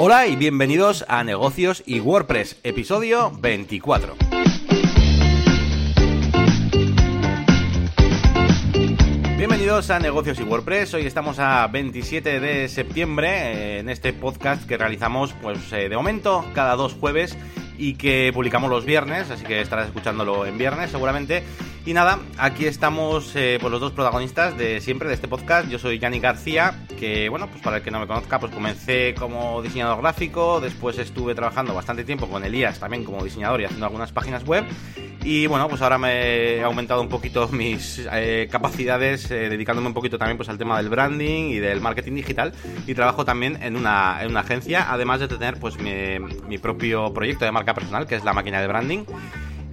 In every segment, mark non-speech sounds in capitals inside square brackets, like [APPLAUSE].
Hola y bienvenidos a Negocios y WordPress, episodio 24. Bienvenidos a Negocios y WordPress. Hoy estamos a 27 de septiembre eh, en este podcast que realizamos, pues eh, de momento, cada dos jueves y que publicamos los viernes, así que estarás escuchándolo en viernes seguramente. Y nada, aquí estamos eh, pues los dos protagonistas de siempre de este podcast. Yo soy Yanni García, que bueno, pues para el que no me conozca, pues comencé como diseñador gráfico, después estuve trabajando bastante tiempo con Elías también como diseñador y haciendo algunas páginas web. Y bueno, pues ahora me he aumentado un poquito [LAUGHS] mis eh, capacidades, eh, dedicándome un poquito también pues al tema del branding y del marketing digital. Y trabajo también en una, en una agencia, además de tener pues mi, mi propio proyecto de marca personal, que es la máquina de branding.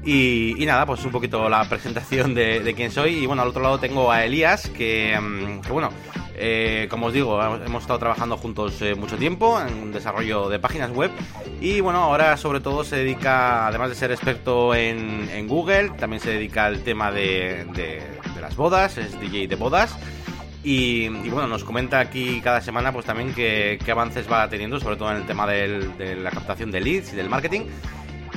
Y, y, nada, pues un poquito la presentación de, de, quién soy. Y bueno, al otro lado tengo a Elías, que, mm, que bueno, eh, como os digo, hemos estado trabajando juntos eh, mucho tiempo en un desarrollo de páginas web. Y bueno, ahora sobre todo se dedica, además de ser experto en, en Google, también se dedica al tema de, de, de las bodas, es DJ de bodas. Y, y, bueno, nos comenta aquí cada semana pues también qué, avances va teniendo, sobre todo en el tema del, de la captación de leads y del marketing.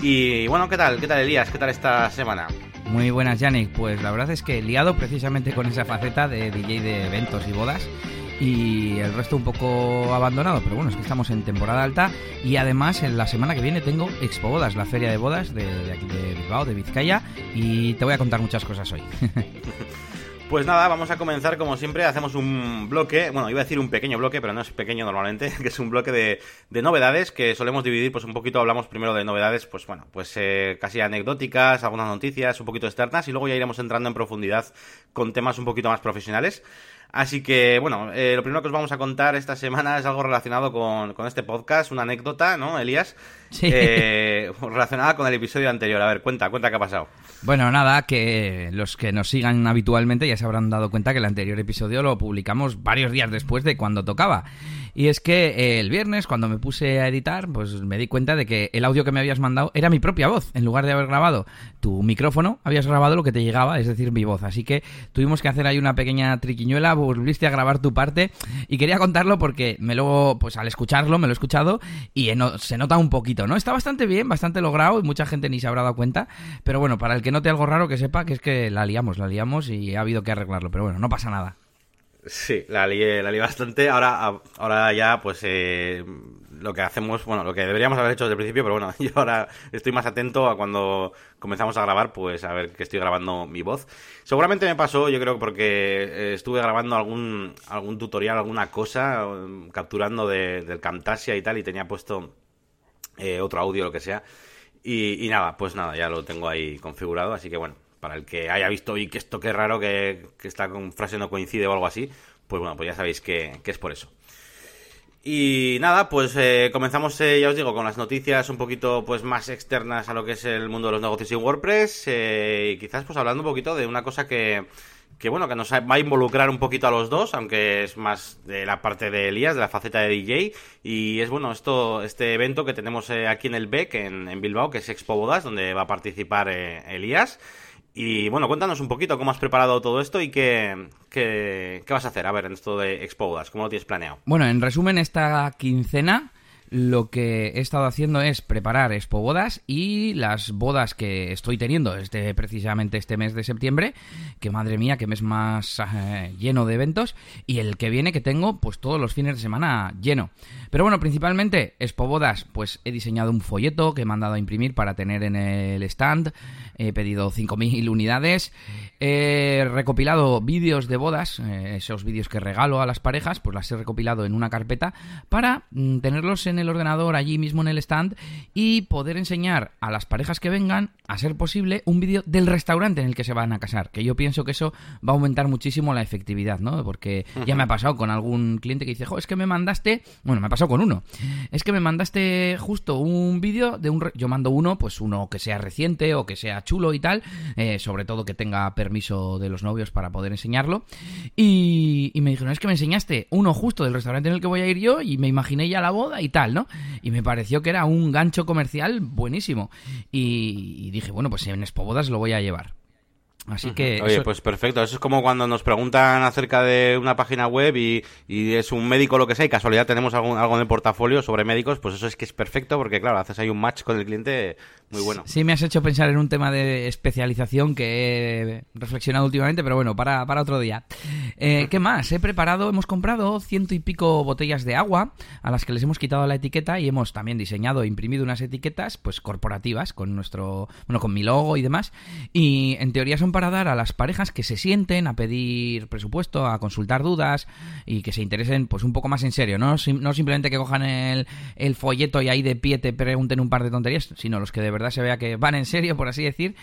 Y bueno, ¿qué tal? ¿Qué tal Elías? ¿Qué tal esta semana? Muy buenas, Yannick. Pues la verdad es que liado precisamente con esa faceta de DJ de eventos y bodas y el resto un poco abandonado, pero bueno, es que estamos en temporada alta y además en la semana que viene tengo Expo Bodas, la feria de bodas de, de aquí de Bilbao, de Vizcaya y te voy a contar muchas cosas hoy. [LAUGHS] Pues nada, vamos a comenzar como siempre, hacemos un bloque, bueno, iba a decir un pequeño bloque, pero no es pequeño normalmente, [LAUGHS] que es un bloque de, de novedades que solemos dividir, pues un poquito hablamos primero de novedades, pues bueno, pues eh, casi anecdóticas, algunas noticias, un poquito externas y luego ya iremos entrando en profundidad con temas un poquito más profesionales. Así que, bueno, eh, lo primero que os vamos a contar esta semana es algo relacionado con, con este podcast, una anécdota, ¿no, Elías? Sí. Eh, relacionada con el episodio anterior. A ver, cuenta, cuenta qué ha pasado. Bueno, nada, que los que nos sigan habitualmente ya se habrán dado cuenta que el anterior episodio lo publicamos varios días después de cuando tocaba. Y es que eh, el viernes, cuando me puse a editar, pues me di cuenta de que el audio que me habías mandado era mi propia voz. En lugar de haber grabado tu micrófono, habías grabado lo que te llegaba, es decir, mi voz. Así que tuvimos que hacer ahí una pequeña triquiñuela, volviste a grabar tu parte. Y quería contarlo porque me luego, pues al escucharlo, me lo he escuchado y se nota un poquito, ¿no? Está bastante bien, bastante logrado y mucha gente ni se habrá dado cuenta. Pero bueno, para el que note algo raro, que sepa que es que la liamos, la liamos y ha habido que arreglarlo. Pero bueno, no pasa nada. Sí, la lié, la lié bastante. Ahora, ahora ya, pues, eh, lo que hacemos, bueno, lo que deberíamos haber hecho desde el principio, pero bueno, [LAUGHS] yo ahora estoy más atento a cuando comenzamos a grabar, pues, a ver que estoy grabando mi voz. Seguramente me pasó, yo creo, porque eh, estuve grabando algún, algún tutorial, alguna cosa, capturando de, del Camtasia y tal, y tenía puesto eh, otro audio, lo que sea. Y, y nada, pues nada, ya lo tengo ahí configurado, así que bueno, para el que haya visto y que esto qué raro que, que esta frase no coincide o algo así, pues bueno, pues ya sabéis que, es por eso. Y nada, pues eh, comenzamos, eh, ya os digo, con las noticias un poquito pues más externas a lo que es el mundo de los negocios en WordPress eh, y quizás pues hablando un poquito de una cosa que, que bueno, que nos va a involucrar un poquito a los dos, aunque es más de la parte de Elías, de la faceta de DJ, y es bueno, esto, este evento que tenemos aquí en el BEC, en, en Bilbao, que es Expo Bodas, donde va a participar Elías. Y bueno, cuéntanos un poquito cómo has preparado todo esto y qué, qué, qué vas a hacer, a ver, en esto de Expodas, cómo lo tienes planeado. Bueno, en resumen, esta quincena lo que he estado haciendo es preparar Expo Bodas y las bodas que estoy teniendo este, precisamente este mes de septiembre, que madre mía, que mes más eh, lleno de eventos, y el que viene que tengo pues todos los fines de semana lleno. Pero bueno, principalmente Expo Bodas, pues he diseñado un folleto que he mandado a imprimir para tener en el stand, he pedido 5.000 unidades, he recopilado vídeos de bodas, eh, esos vídeos que regalo a las parejas, pues las he recopilado en una carpeta para mm, tenerlos en el ordenador allí mismo en el stand y poder enseñar a las parejas que vengan, a ser posible, un vídeo del restaurante en el que se van a casar, que yo pienso que eso va a aumentar muchísimo la efectividad, ¿no? Porque ya me ha pasado con algún cliente que dice, jo, es que me mandaste, bueno, me ha pasado con uno, es que me mandaste justo un vídeo de un, re... yo mando uno, pues uno que sea reciente o que sea chulo y tal, eh, sobre todo que tenga permiso de los novios para poder enseñarlo, y, me dijeron, es que me enseñaste uno justo del restaurante en el que voy a ir yo y me imaginé ya la boda y tal, ¿no? Y me pareció que era un gancho comercial buenísimo. Y, dije, bueno, pues en Expo Bodas lo voy a llevar. Así que... Oye, pues perfecto. Eso es como cuando nos preguntan acerca de una página web y, y es un médico lo que sea y casualidad tenemos algún, algo en el portafolio sobre médicos, pues eso es que es perfecto porque, claro, haces ahí un match con el cliente muy bueno. Sí, me has hecho pensar en un tema de especialización que he reflexionado últimamente, pero bueno, para, para otro día. Eh, ¿Qué más? He preparado, hemos comprado ciento y pico botellas de agua a las que les hemos quitado la etiqueta y hemos también diseñado e imprimido unas etiquetas pues corporativas con nuestro, bueno, con mi logo y demás. Y en teoría son para dar a las parejas que se sienten a pedir presupuesto, a consultar dudas y que se interesen pues un poco más en serio, no, no simplemente que cojan el, folleto y ahí de pie te pregunten un par de tonterías, sino los que de verdad se vea que van en serio, por así decir.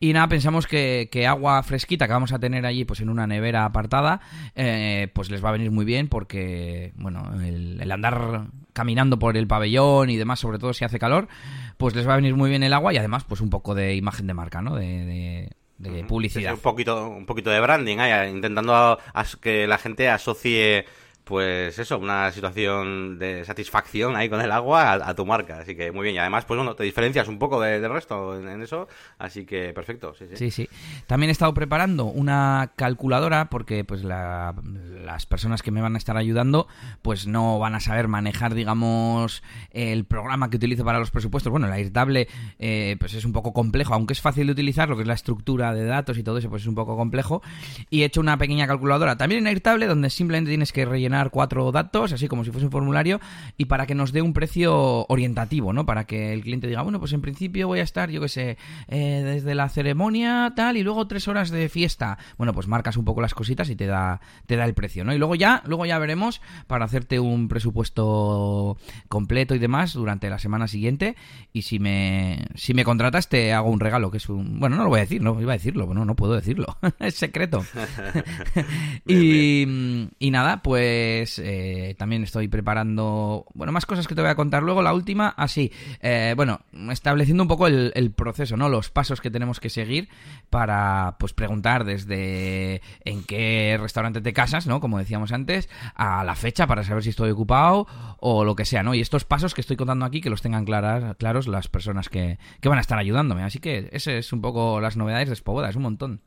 Y nada, pensamos que, agua fresquita que vamos a tener allí pues en una nevera apartada, eh, pues les va a venir muy bien porque, bueno, el, andar caminando por el pabellón y demás, sobre todo si hace calor, pues les va a venir muy bien el agua y además pues un poco de imagen de marca, ¿no? de de publicidad. un poquito, un poquito de branding, ¿eh? intentando a, a que la gente asocie pues eso, una situación de satisfacción ahí con el agua a, tu marca. Así que muy bien. Y además, pues bueno, te diferencias un poco del resto en, eso. Así que perfecto. Sí, sí. También he estado preparando una calculadora porque pues las personas que me van a estar ayudando pues no van a saber manejar, digamos, el programa que utilizo para los presupuestos. Bueno, el Airtable eh, pues es un poco complejo, aunque es fácil de utilizar, lo que es la estructura de datos y todo eso, pues es un poco complejo. Y he hecho una pequeña calculadora también en Airtable donde simplemente tienes que rellenar cuatro datos, así como si fuese un formulario, y para que nos dé un precio orientativo, ¿no? Para que el cliente diga, bueno, pues en principio voy a estar, yo qué sé, eh, desde la ceremonia tal y luego tres horas de fiesta. Bueno, pues marcas un poco las cositas y te da, te da el precio, ¿no? Y luego ya, luego ya veremos para hacerte un presupuesto completo y demás durante la semana siguiente. Y si me, si me contratas, te hago un regalo, que es un. Bueno, no lo voy a decir, no iba a decirlo, bueno, no puedo decirlo, [LAUGHS] es secreto. [LAUGHS] [LAUGHS] y, y nada, pues eh, también estoy preparando, bueno, más cosas que te voy a contar luego. La última, así, eh, bueno, estableciendo un poco el, proceso, ¿no? Los pasos que tenemos que seguir para, pues, preguntar desde en qué restaurante te casas, ¿no? Como decíamos antes, a la fecha para saber si estoy ocupado o lo que sea, ¿no? Y estos pasos que estoy contando aquí, que los tengan claras, claros las personas que, que van a estar ayudándome. Así que ese es un poco las novedades de Spoboda, es un montón.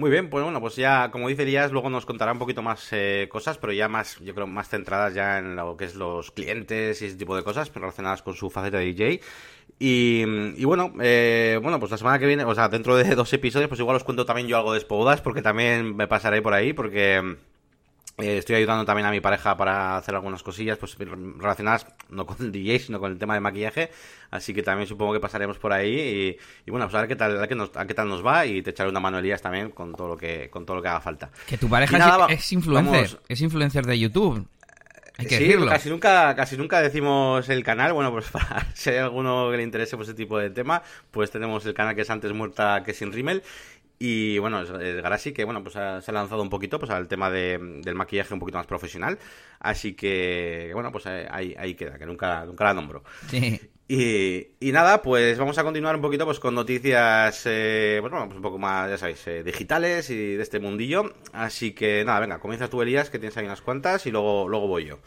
Muy bien, pues bueno, pues ya, como dice Elías, luego nos contará un poquito más eh, cosas, pero ya más, yo creo, más centradas ya en lo que es los clientes y ese tipo de cosas relacionadas con su faceta de DJ. Y, y bueno, eh, bueno, pues la semana que viene, o sea, dentro de dos episodios, pues igual os cuento también yo algo de Spodas, porque también me pasaré por ahí, porque eh, estoy ayudando también a mi pareja para hacer algunas cosillas pues relacionadas no con [LAUGHS] el DJ, sino con el tema de maquillaje. Así que también supongo que pasaremos por ahí. Y, bueno, pues a ver qué tal, a qué, nos, a qué tal nos va y te echaré una mano Elías también con todo lo que, con todo lo que haga falta. Que tu pareja es, influencer, es influencer de YouTube. Hay que sí, casi nunca, casi nunca decimos el canal. Bueno, pues [LAUGHS] para si hay alguno que le interese pues, ese tipo de tema, pues tenemos el canal que es antes muerta que sin rímel. Y bueno, es, Garasi que bueno, pues se ha lanzado un poquito pues al tema de, del maquillaje un poquito más profesional. Así que bueno, pues ahí, ahí queda, que nunca, nunca la nombro. Y, y, nada, pues vamos a continuar un poquito pues con noticias, eh, pues bueno, pues un poco más, ya sabéis, eh, digitales y de este mundillo. Así que nada, venga, comienza tú Elías, que tienes ahí unas cuantas y luego, luego voy yo.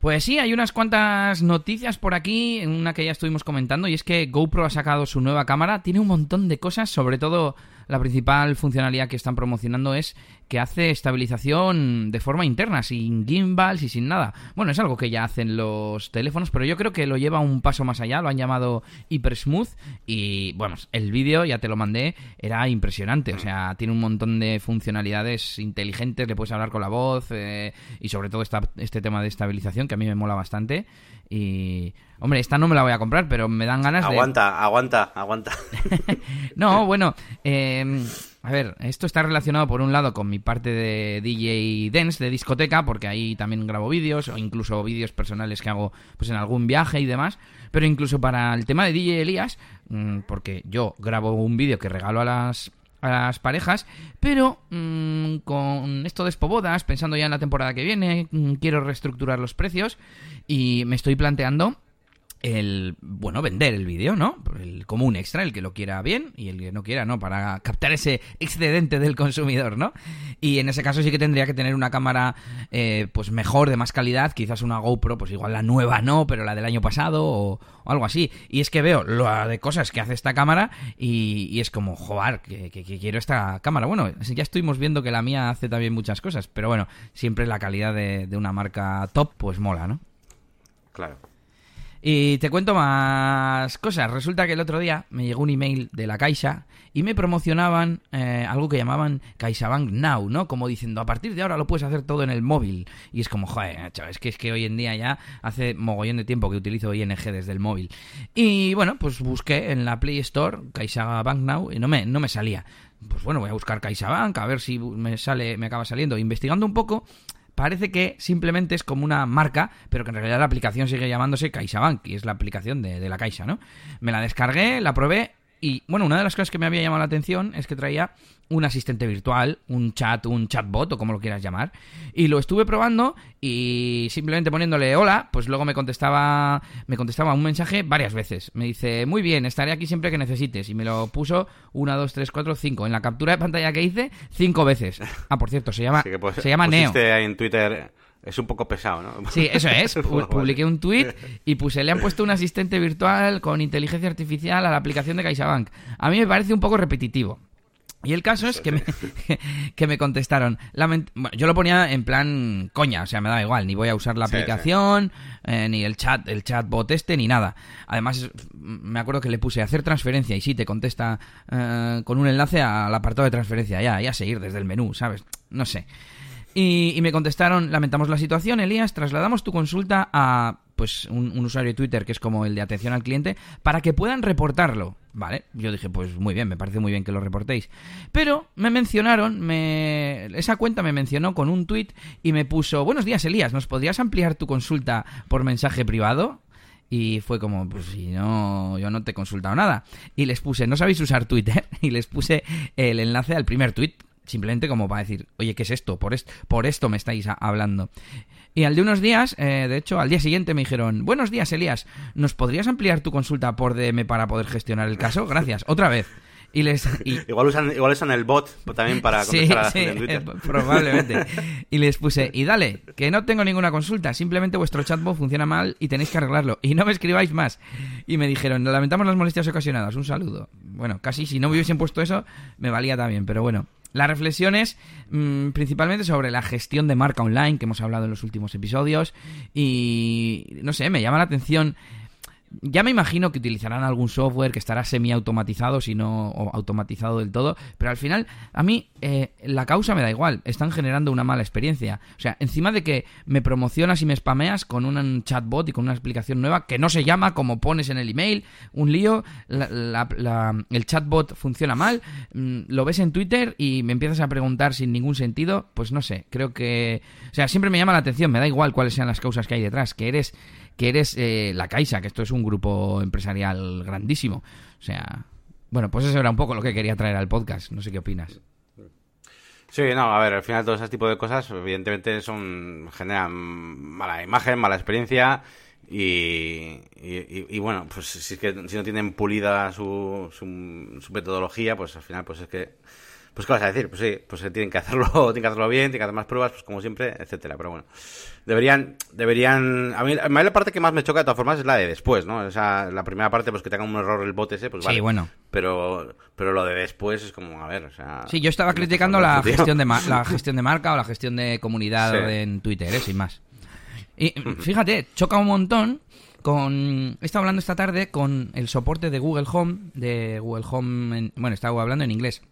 Pues sí, hay unas cuantas noticias por aquí, una que ya estuvimos comentando, y es que GoPro ha sacado su nueva cámara, tiene un montón de cosas, sobre todo la principal funcionalidad que están promocionando es que hace estabilización de forma interna, sin gimbals y sin nada. Bueno, es algo que ya hacen los teléfonos, pero yo creo que lo lleva un paso más allá, lo han llamado Hyper Smooth y bueno, el vídeo, ya te lo mandé, era impresionante, o sea, tiene un montón de funcionalidades inteligentes, le puedes hablar con la voz eh, y sobre todo este tema de estabilización que a mí me mola bastante y Hombre, esta no me la voy a comprar, pero me dan ganas de... Aguanta, aguanta, aguanta. [LAUGHS] no, bueno, em, a ver, esto está relacionado por un lado con mi parte de DJ Dance, de discoteca, porque ahí también grabo vídeos, o incluso vídeos personales que hago pues en algún viaje y demás, pero incluso para el tema de DJ Elías, mm, porque yo grabo un vídeo que regalo a las a las parejas, pero mm, con esto de Spobodas, pensando ya en la temporada que viene, mm, quiero reestructurar los precios y me estoy planteando el, bueno, vender el vídeo, ¿no? El, como un extra, el que lo quiera bien y el que no quiera, ¿no? Para captar ese excedente del consumidor, ¿no? Y en ese caso sí que tendría que tener una cámara, eh, pues mejor, de más calidad, quizás una GoPro, pues igual la nueva no, pero la del año pasado o, algo así. Y es que veo lo de cosas que hace esta cámara y, es como, joder, que, quiero esta cámara. Bueno, ya estuvimos viendo que la mía hace también muchas cosas, pero bueno, siempre la calidad de, de una marca top, pues mola, ¿no? Claro. Y te cuento más cosas. Resulta que el otro día me llegó un email de la Caixa y me promocionaban eh, algo que llamaban CaixaBank Now, ¿no? Como diciendo, a partir de ahora lo puedes hacer todo en el móvil. Y es como, joder, es que, es que hoy en día ya hace mogollón de tiempo que utilizo ING desde el móvil. Y bueno, pues busqué en la Play Store CaixaBank Now y no me, no me salía. Pues bueno, voy a buscar CaixaBank a ver si me sale, me acaba saliendo. Investigando un poco, parece que simplemente es como una marca, pero que en realidad la aplicación sigue llamándose CaixaBank y es la aplicación de, de la Caixa, ¿no? Me la descargué, la probé y bueno, una de las cosas que me había llamado la atención es que traía un asistente virtual, un chat, un chatbot o como lo quieras llamar. Y lo estuve probando y simplemente poniéndole hola, pues luego me contestaba me contestaba un mensaje varias veces. Me dice, "Muy bien, estaré aquí siempre que necesites." Y me lo puso una, dos, tres, cuatro, cinco en la captura de pantalla que hice cinco veces. Ah, por cierto, se llama pues, se llama Neo. en Twitter es un poco pesado, ¿no? Sí, eso es. [LAUGHS] Publiqué un tweet y puse, le han puesto un asistente virtual con inteligencia artificial a la aplicación de CaixaBank. A mí me parece un poco repetitivo. Y el caso es que me, [LAUGHS] que me contestaron. yo lo ponía en plan coña, o sea, me da igual, ni voy a usar la aplicación, eh, ni el chat, el chatbot este, ni nada. Además, me acuerdo que le puse hacer transferencia y sí, te contesta eh, con un enlace al apartado de transferencia, ya, ya seguir desde el menú, ¿sabes? No sé. Y, me contestaron, lamentamos la situación, Elías, trasladamos tu consulta a pues un, usuario de Twitter que es como el de atención al cliente para que puedan reportarlo. Vale, yo dije, pues muy bien, me parece muy bien que lo reportéis. Pero me mencionaron, me, esa cuenta me mencionó con un tweet y me puso, buenos días Elías, ¿nos podrías ampliar tu consulta por mensaje privado? Y fue como, pues si no, yo no te he consultado nada. Y les puse, no sabéis usar Twitter. [LAUGHS] Y les puse el enlace al primer tweet simplemente como para decir, oye, ¿qué es esto? Por, por esto me estáis hablando. Y al de unos días, eh, de hecho, al día siguiente me dijeron, buenos días, Elías, ¿nos podrías ampliar tu consulta por DM para poder gestionar el caso? Gracias, [LAUGHS] otra vez. Y les, [LAUGHS] igual, usan, igual usan el bot también para contestar a la gente en Twitter. Eh, probablemente. [LAUGHS] Y les puse, y dale, que no tengo ninguna consulta, simplemente vuestro chatbot funciona mal y tenéis que arreglarlo. Y no me escribáis más. Y me dijeron, lamentamos las molestias ocasionadas, un saludo. Bueno, casi si no me hubiesen puesto eso, me valía también, pero bueno. La reflexión es mm, principalmente sobre la gestión de marca online que hemos hablado en los últimos episodios y no sé, me llama la atención ya me imagino que utilizarán algún software que estará semi-automatizado, si no automatizado del todo, pero al final a mí eh, la causa me da igual, están generando una mala experiencia. O sea, encima de que me promocionas y me spameas con un chatbot y con una explicación nueva que no se llama como pones en el email, un lío, el chatbot funciona mal, mm, lo ves en Twitter y me empiezas a preguntar sin ningún sentido, pues no sé, creo que... O sea, siempre me llama la atención, me da igual cuáles sean las causas que hay detrás, que eres que eres eh, la Caixa, que esto es un grupo empresarial grandísimo. O sea, bueno, pues eso era un poco lo que quería traer al podcast. No sé qué opinas. Sí, no, a ver, al final todo ese tipo de cosas evidentemente son generan mala imagen, mala experiencia y, y, bueno, pues si, es que, si no tienen pulida su, su, su metodología, pues al final pues es que pues, ¿qué vas a decir? Pues sí, pues tienen que hacerlo, [LAUGHS] tienen que hacerlo bien, tienen que hacer más pruebas, pues como siempre, etcétera. Pero bueno, deberían, deberían, a mí, la parte que más me choca de todas formas es la de después, ¿no? O sea, la primera parte, pues que tenga un error el bot ese, pues vale. Sí, bueno. Pero, pero lo de después es como, a ver, o sea... Sí, yo estaba criticando la [LAUGHS] gestión, de la gestión de marca o la gestión de comunidad en Twitter, ¿eh? sin más. Y [LAUGHS] fíjate, choca un montón con he estado hablando esta tarde con el soporte de Google Home de Google Home bueno estaba hablando en inglés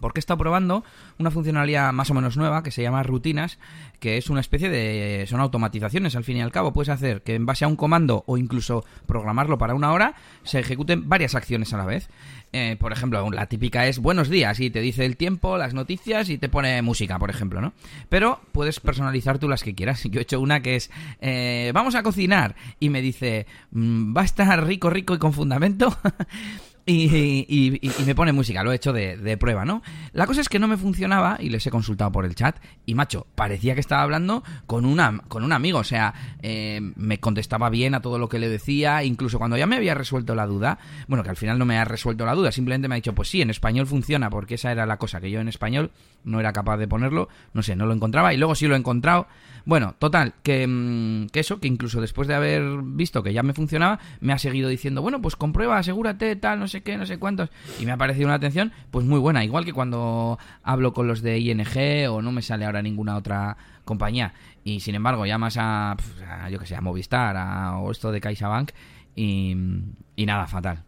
porque he estado probando una funcionalidad más o menos nueva que se llama rutinas, que es una especie de... son automatizaciones al fin y al cabo. Puedes hacer que en base a un comando o incluso programarlo para una hora se ejecuten varias acciones a la vez. Eh, por ejemplo, la típica es buenos días y te dice el tiempo, las noticias y te pone música, por ejemplo, ¿no? Pero puedes personalizar tú las que quieras. [LAUGHS] Yo he hecho una que es eh, vamos a cocinar y me dice mm, va a estar rico, rico y con fundamento. [LAUGHS] y, me pone música, lo he hecho de, prueba, ¿no? La cosa es que no me funcionaba y les he consultado por el chat y, macho, parecía que estaba hablando con, una, con un amigo, o sea, eh, me contestaba bien a todo lo que le decía, incluso cuando ya me había resuelto la duda, bueno, que al final no me ha resuelto la duda, simplemente me ha dicho, pues sí, en español funciona, porque esa era la cosa, que yo en español no era capaz de ponerlo, no sé, no lo encontraba y luego sí lo he encontrado. Bueno, total, que, mm, que eso, que incluso después de haber visto que ya me funcionaba, me ha seguido diciendo, bueno, pues comprueba, asegúrate, tal, no sé qué, no sé cuántos. Y me ha parecido una atención, pues muy buena. Igual que cuando hablo con los de ING o no me sale ahora ninguna otra compañía. Y sin embargo, llamas a, yo que sé, a Movistar o esto de CaixaBank y, y nada, fatal.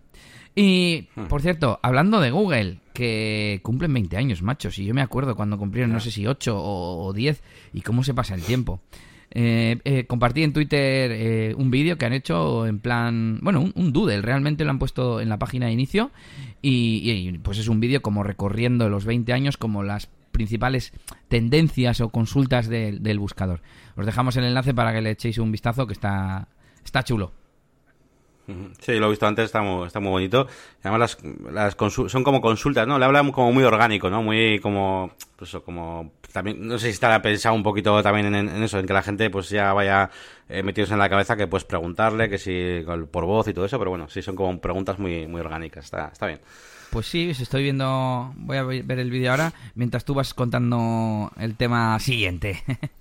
Y, hmm. por cierto, hablando de Google, que cumplen 20 años, machos, y yo me acuerdo cuando cumplieron, no sé si 8 o, 10, y cómo se pasa el tiempo. Eh, eh, compartí en Twitter eh, un vídeo que han hecho en plan, bueno, un, doodle, realmente lo han puesto en la página de inicio y, pues es un vídeo como recorriendo los 20 años como las principales tendencias o consultas del buscador. Os dejamos el enlace para que le echéis un vistazo que está, está chulo. Sí, lo he visto antes, está muy, está muy bonito. Además, las, las son como consultas, ¿no? Le hablan como muy orgánico, ¿no? Muy como, pues como, también, no sé si estará pensado un poquito también en, eso, en que la gente pues ya vaya eh, metidos en la cabeza que puedes preguntarle, que si por voz y todo eso, pero bueno, sí son como preguntas muy, muy orgánicas, está, está bien. Pues sí, estoy viendo, voy a ver el vídeo ahora, mientras tú vas contando el tema siguiente. [LAUGHS]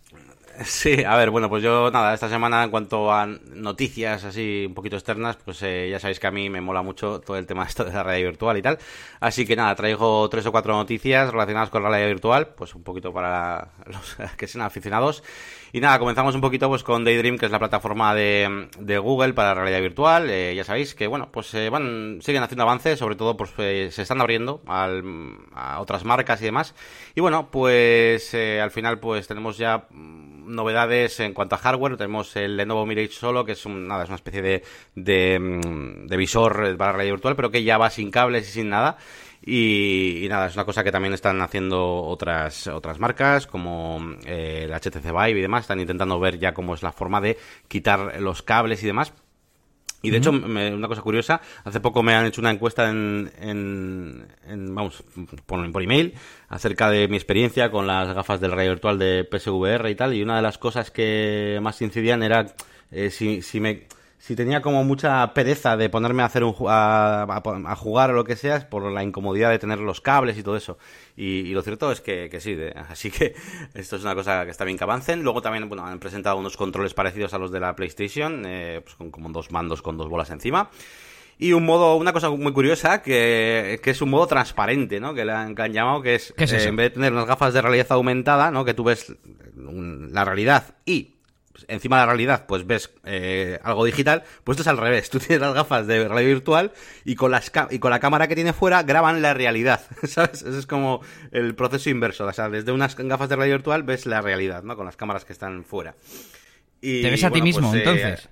Sí, a ver, bueno, pues yo nada, esta semana en cuanto a noticias así un poquito externas, pues eh, ya sabéis que a mí me mola mucho todo el tema [LAUGHS] esto de la realidad virtual y tal. Así que nada, traigo tres o cuatro noticias relacionadas con la realidad virtual, pues un poquito para [LAUGHS] los que sean aficionados. Y nada, comenzamos un poquito pues con Daydream, que es la plataforma de, de Google para realidad virtual. Eh, ya sabéis que, bueno, pues eh, van, siguen haciendo avances, sobre todo pues se están abriendo al, a otras marcas y demás. Y bueno, pues al final pues tenemos ya novedades en cuanto a hardware. Tenemos el Lenovo Mirage Solo, que es, nada, es una especie de, de, mm, visor para realidad virtual, pero que ya va sin cables y sin nada. Y, nada, es una cosa que también están haciendo otras, otras marcas, como eh, el HTC Vive y demás. Están intentando ver ya cómo es la forma de quitar los cables y demás. Y de hecho, una cosa curiosa, hace poco me han hecho una encuesta en, en, vamos, por, por, email acerca de mi experiencia con las gafas del radio virtual de PSVR y tal, y una de las cosas que más incidían era eh, si, si me si tenía como mucha pereza de ponerme a hacer un a, jugar o lo que sea por la incomodidad de tener los cables y todo eso y, lo cierto es que, sí así que [LAUGHS] esto es una cosa que está bien que avancen luego también bueno han presentado unos controles parecidos a los de la PlayStation eh, pues con como dos mandos con dos bolas encima y un modo, una cosa muy curiosa, que, es un modo transparente, ¿no? Que le han, llamado, que es, es eh, en vez de tener unas gafas de realidad aumentada, ¿no? Que tú ves la realidad y encima de la realidad pues ves eh, algo digital, pues esto es al revés. [LAUGHS] Tú tienes las gafas de realidad virtual y con, las y con la cámara que tiene fuera graban la realidad, [LAUGHS] ¿sabes? Ese es como el proceso inverso. O sea, desde unas gafas de realidad virtual ves la realidad, ¿no? Con las cámaras que están fuera. Y, ¿Te ves a ti mismo, pues, eh, entonces?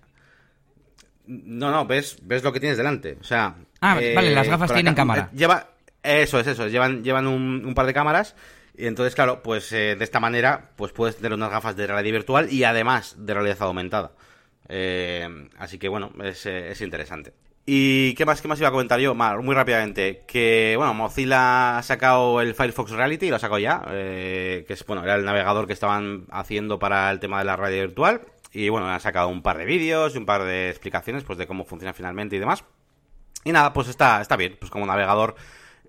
no, no, ves, ves lo que tienes delante. O sea... Ah, vale, las eh, gafas tienen cámara. Lleva... Eso es, eso. Llevan, llevan un par de cámaras y entonces, claro, pues eh, de esta manera, pues puedes tener unas gafas de realidad virtual y además de realidad aumentada. Eh, así que bueno, es, eh, es, interesante. ¿Y qué más, qué más iba a comentar yo? Muy rápidamente, que bueno, Mozilla ha sacado el Firefox Reality, lo ha sacado ya, que es, bueno, era el navegador que estaban haciendo para el tema de la realidad virtual. Y bueno, han sacado un par de vídeos y un par de explicaciones pues de cómo funciona finalmente y demás. Y nada, pues está, está bien, pues como navegador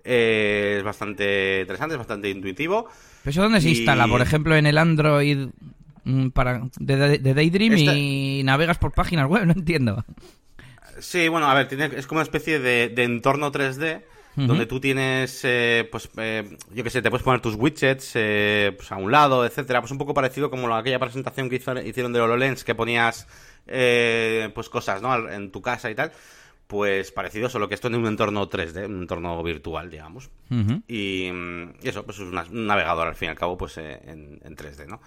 es bastante interesante, es bastante intuitivo. ¿Pero eso dónde se instala? Por ejemplo, en el Android mm, para de, Daydream y navegas por páginas web, [LAUGHS] no entiendo. Sí, bueno, a ver, tiene, es como una especie de, entorno 3D donde tú tienes, eh, pues, eh, yo qué sé, te puedes poner tus widgets eh, pues a un lado, etcétera. Pues un poco parecido como aquella presentación que hicieron de HoloLens, que ponías, pues, cosas, ¿no? En tu casa y tal pues parecido, solo que esto en un entorno 3D, un entorno virtual, digamos. y, eso, pues es un navegador al fin y al cabo, pues eh, en, 3D, ¿no?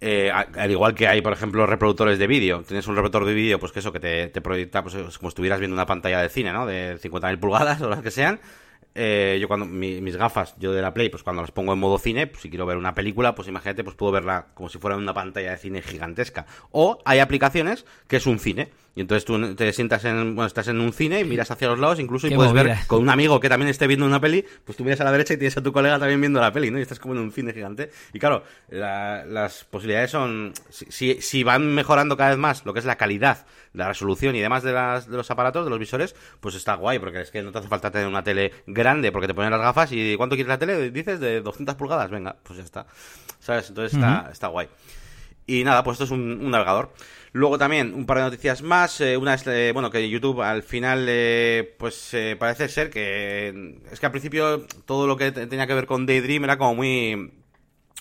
Eh, al igual que hay, por ejemplo, reproductores de vídeo. Tienes un reproductor de vídeo, pues que eso, que te, proyecta, pues como si estuvieras viendo una pantalla de cine, ¿no? De 50.000 pulgadas [LAUGHS] o las que sean. Eh, yo cuando mis gafas, yo de la Play, pues cuando las pongo en modo cine, pues si quiero ver una película, pues imagínate, pues puedo verla como si fuera una pantalla de cine gigantesca. O hay aplicaciones que es un cine. Y entonces tú te sientas en, bueno, estás en un cine y miras hacia los lados, incluso y puedes ver con un amigo que también esté viendo una peli, pues tú miras a la derecha y tienes a tu colega también viendo la peli, ¿no? Y estás como en un cine gigante. Y claro, las posibilidades son, si, si van mejorando cada vez más lo que es la calidad, la resolución y demás de, las, de los aparatos, de los visores, pues está guay, porque es que no te hace falta tener una tele grande, porque te ponen las gafas y ¿cuánto quieres la tele? Dices de 200 pulgadas, venga, pues ya está. ¿Sabes? Entonces está, está guay. Y nada, pues esto es un, navegador. Luego también un par de noticias más. Eh, una es, eh, bueno, que YouTube al final, eh, pues parece ser que... Es que al principio todo lo que tenía que ver con Daydream era como muy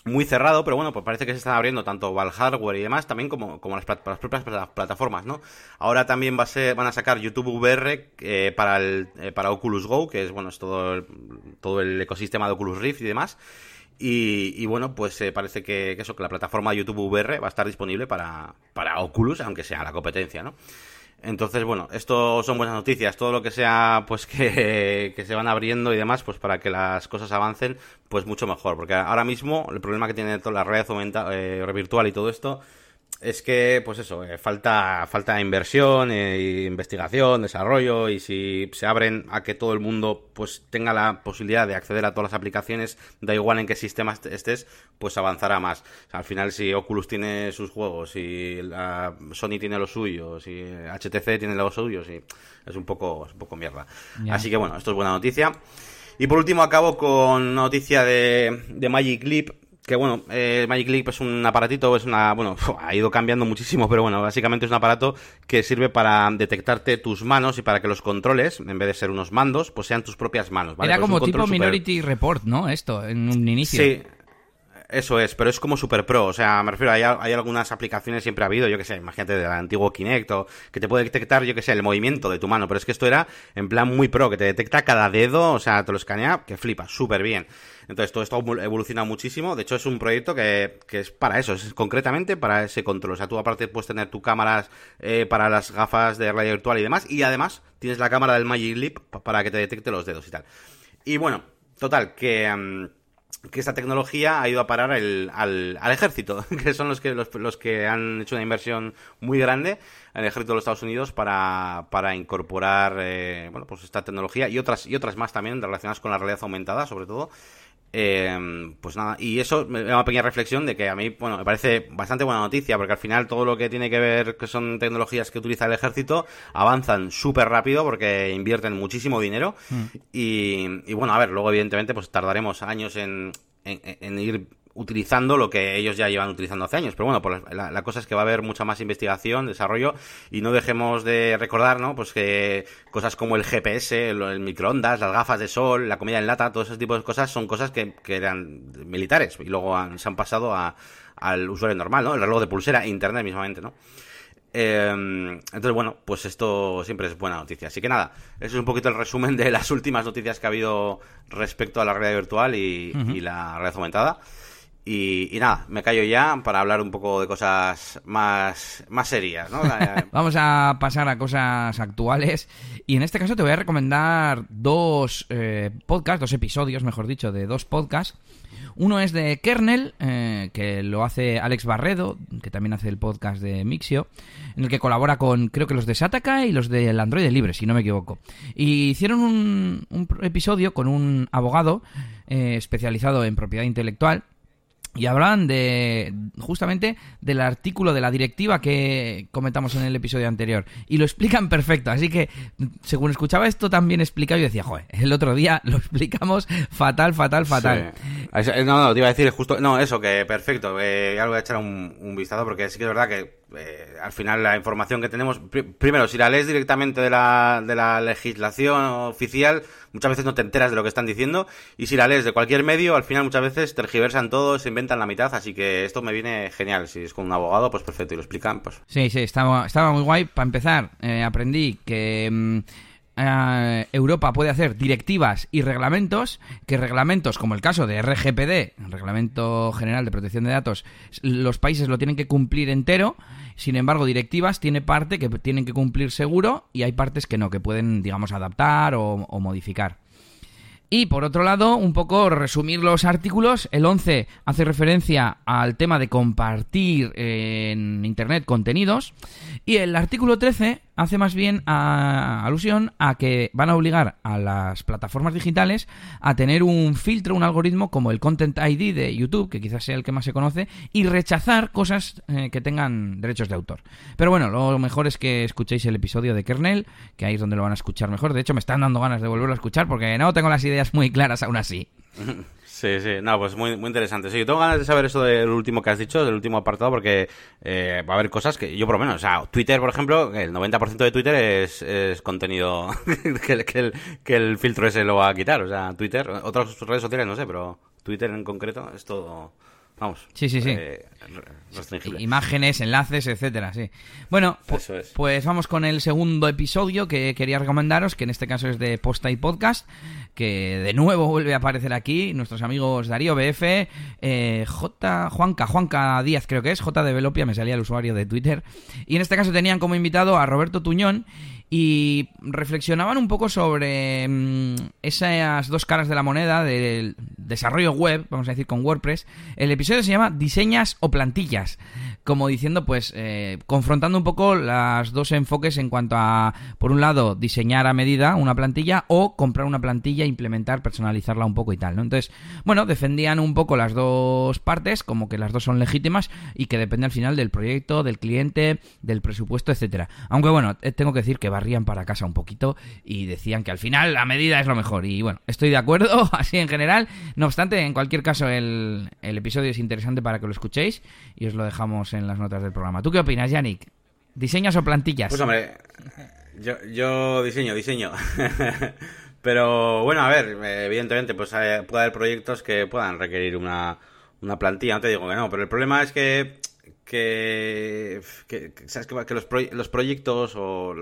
muy cerrado, pero bueno, pues parece que se están abriendo tanto al hardware y demás, también como, como las, propias plataformas, ¿no? Ahora también va a ser, van a sacar YouTube VR para, el, para Oculus Go, que es, bueno, es todo el, todo el ecosistema de Oculus Rift y demás. Y, bueno, pues eh, parece que, eso, que la plataforma YouTube VR va a estar disponible para, para Oculus, aunque sea la competencia, ¿no? Entonces, bueno, esto son buenas noticias. Todo lo que sea, pues que, [LAUGHS] que, se van abriendo y demás, pues para que las cosas avancen, pues mucho mejor. Porque ahora mismo el problema que tiene toda la red eh, virtual y todo esto es que, pues eso, eh, falta, falta inversión, eh, investigación, desarrollo, y si se abren a que todo el mundo pues tenga la posibilidad de acceder a todas las aplicaciones, da igual en qué sistema estés, pues avanzará más. al final, si Oculus tiene sus juegos, la Sony tiene los suyos, y HTC tiene los suyos, y es un poco, es un poco mierda. Así que bueno, esto es buena noticia. Y por último acabo con noticia de, de Magic Leap, que bueno, eh, Magic Leap es un aparatito, es una, bueno, [LAUGHS] ha ido cambiando muchísimo, pero bueno, básicamente es un aparato que sirve para detectarte tus manos y para que los controles, en vez de ser unos mandos, pues sean tus propias manos. ¿vale? Era pues como tipo Minority Report, ¿no? Esto, en un inicio. Sí, eso es, pero es como super pro. O sea, me refiero, hay, hay algunas aplicaciones, siempre ha habido, yo que sé, imagínate del antiguo Kinect, o que te puede detectar, yo que sé, el movimiento de tu mano. Pero es que esto era en plan muy pro, que te detecta cada dedo, o sea, te lo escanea, que flipa, súper bien. Entonces, todo esto evoluciona muchísimo. De hecho, es un proyecto que, que, es para eso, es concretamente para ese control. O sea, tú aparte puedes tener tu cámaras eh, para las gafas de realidad virtual y demás, y además tienes la cámara del Magic Leap para que te detecte los dedos y tal. Y bueno, total, que... Mm, que esta tecnología ha ido a parar al, al, ejército, [LAUGHS] que son los que, los, que han hecho una inversión muy grande en el ejército de los Estados Unidos para, para incorporar eh, bueno, pues esta tecnología y otras, y otras más también relacionadas con la realidad aumentada, sobre todo, eh, pues nada, y eso me da una pequeña reflexión de que a mí, bueno, me parece bastante buena noticia, porque al final todo lo que tiene que ver que son tecnologías que utiliza el ejército avanzan súper rápido porque invierten muchísimo dinero. Mm. Y, y, bueno, a ver, luego evidentemente pues tardaremos años en, en ir utilizando lo que ellos ya llevan utilizando hace años. Pero bueno, pues la, cosa es que va a haber mucha más investigación, desarrollo y no dejemos de recordar, ¿no? Pues que cosas como el GPS, el, microondas, las gafas de sol, la comida en lata, todo ese tipo de cosas son cosas que, eran militares y luego se han pasado al usuario normal, ¿no? El reloj de pulsera, internet mismamente, ¿no? Em, entonces, bueno, pues esto siempre es buena noticia. Así que nada, eso es un poquito el resumen de las últimas noticias que ha habido respecto a la realidad virtual y, y la realidad aumentada. Y, nada, me callo ya para hablar un poco de cosas más, más serias, ¿no? [LAUGHS] Vamos a pasar a cosas actuales. Y en este caso te voy a recomendar dos eh, podcasts, dos episodios, mejor dicho, de dos podcasts. Uno es de Kernel, eh, que lo hace Alex Barredo, que también hace el podcast de Mixio, en el que colabora con, creo que los de Sataka y los del Android Libre, si no me equivoco. Y hicieron un, un episodio con un abogado eh, especializado en propiedad intelectual y hablan de justamente del artículo de la directiva que comentamos en el episodio anterior. Y lo explican perfecto. Así que según escuchaba esto también explicado yo decía joder el otro día [LAUGHS] lo explicamos fatal fatal fatal no no te iba a decir justo no eso que perfecto eh, ya lo voy a echar un, un vistazo porque sí que es verdad que eh, al final la información que tenemos, primero, si la lees directamente de la, de la legislación oficial, muchas veces no te enteras de lo que están diciendo, y si la lees de cualquier medio, al final muchas veces tergiversan todo, se inventan la mitad, así que esto me viene genial. Si es con un abogado, pues perfecto, y lo explican, pues. Sí, sí, estaba, estaba muy guay. Para empezar, eh, aprendí que... Mm, eh, Europa puede hacer directivas y reglamentos, que reglamentos como el caso de RGPD, Reglamento General de Protección de Datos, los países lo tienen que cumplir entero, sin embargo directivas tiene parte que tienen que cumplir seguro y hay partes que no, que pueden, digamos, adaptar o modificar. Y por otro lado, un poco resumir los artículos. El 11 hace referencia al tema de compartir en Internet contenidos. Y el artículo 13 hace más bien alusión a que van a obligar a las plataformas digitales a tener un filtro, un algoritmo como el Content ID de YouTube, que quizás sea el que más se conoce, y rechazar cosas eh, que tengan derechos de autor. Pero bueno, lo mejor es que escuchéis el episodio de Kernel, que ahí es donde lo van a escuchar mejor. De hecho, me están dando ganas de volverlo a escuchar porque no tengo las ideas muy claras aún así. [LAUGHS] Sí, sí, no, pues muy, muy interesante. Sí, tengo ganas de saber eso del último que has dicho, del último apartado, porque eh, va a haber cosas que yo por lo menos, o sea, Twitter, por ejemplo, el 90% de Twitter es, es contenido [LAUGHS] que, que, el, que el filtro ese lo va a quitar. O sea, Twitter, otras redes sociales no sé, pero Twitter en concreto es todo Vamos. Sí, sí, sí. Eh, Imágenes, enlaces, etcétera, sí. Bueno, pues vamos con el segundo episodio que quería recomendaros, que en este caso es de Posta y Podcast, que de nuevo vuelve a aparecer aquí, nuestros amigos Darío BF, eh, J. Juanca, Juanca Díaz creo que es, J. de Velopia, me salía el usuario de Twitter, y en este caso tenían como invitado a Roberto Tuñón, y reflexionaban un poco sobre mm, esas dos caras de la moneda del desarrollo web, vamos a decir con WordPress. El episodio se llama Diseñas o plantillas, como diciendo, pues, eh, confrontando un poco las dos enfoques en cuanto a, por un lado, diseñar a medida una plantilla o comprar una plantilla, implementar, personalizarla un poco y tal, ¿no? Entonces, bueno, defendían un poco las dos partes, como que las dos son legítimas y que depende al final del proyecto, del cliente, del presupuesto, etcétera. Aunque bueno, eh, tengo que decir que barrían para casa un poquito y decían que al final la medida es lo mejor. Y bueno, estoy de acuerdo, [LAUGHS] así en general. No obstante, en cualquier caso, el, episodio es interesante para que lo escuchéis y os lo dejamos en las notas del programa. ¿Tú qué opinas, Yannick? ¿Diseños o plantillas? Pues hombre, yo, yo diseño, diseño. [LAUGHS] Pero bueno, a ver, evidentemente, pues puede haber proyectos que puedan requerir una, una plantilla, no te digo que no, pero el problema es que que, que, ¿sabes? que, los, los proyectos o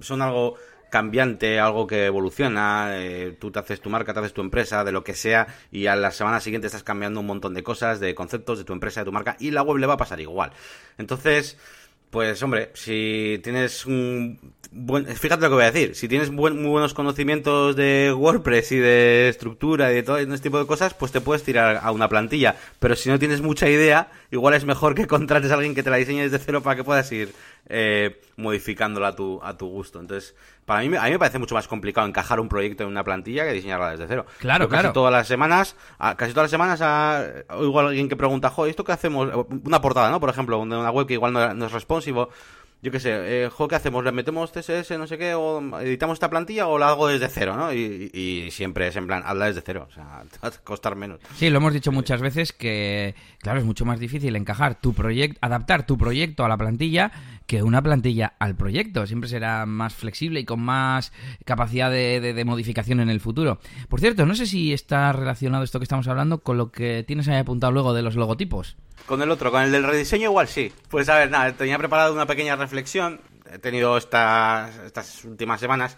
son algo cambiante, algo que evoluciona, eh, tú te haces tu marca, te haces tu empresa, de lo que sea, y a la semana siguiente estás cambiando un montón de cosas, de conceptos, de tu empresa, de tu marca, y la web le va a pasar igual. Entonces, pues hombre, si tienes un buen, fíjate lo que voy a decir, si tienes muy buenos conocimientos de WordPress y de estructura y de todo este tipo de cosas, pues te puedes tirar a una plantilla, pero si no tienes mucha idea, igual es mejor que [LAUGHS] contrates a alguien que te la diseñe desde cero para que puedas ir eh, modificándola a tu, a tu gusto. Entonces, para mí, a mí me parece mucho más complicado encajar un proyecto en una plantilla que diseñarla desde cero. Claro, casi Todas las semanas, casi todas las semanas, a, igual alguien que pregunta, joder, ¿esto qué hacemos? Una portada, ¿no? Por ejemplo, una web que igual no, no es responsive yo qué sé, eh, ¿qué hacemos? ¿Le metemos CSS, no sé qué, o editamos esta plantilla o la hago desde cero, ¿no? Y, siempre es en plan, hazla desde cero, o sea, te [LAUGHS] va a costar menos. Sí, lo hemos dicho muchas veces que, claro, es mucho más difícil encajar tu proyecto, adaptar tu proyecto a la plantilla que una plantilla al proyecto. Siempre será más flexible y con más capacidad de, de, modificación en el futuro. Por cierto, no sé si está relacionado esto que estamos hablando con lo que tienes ahí apuntado luego de los logotipos. Con el otro, con el del rediseño igual sí. Pues a ver, nada, tenía preparado una pequeña reflexión. He tenido estas, estas últimas semanas.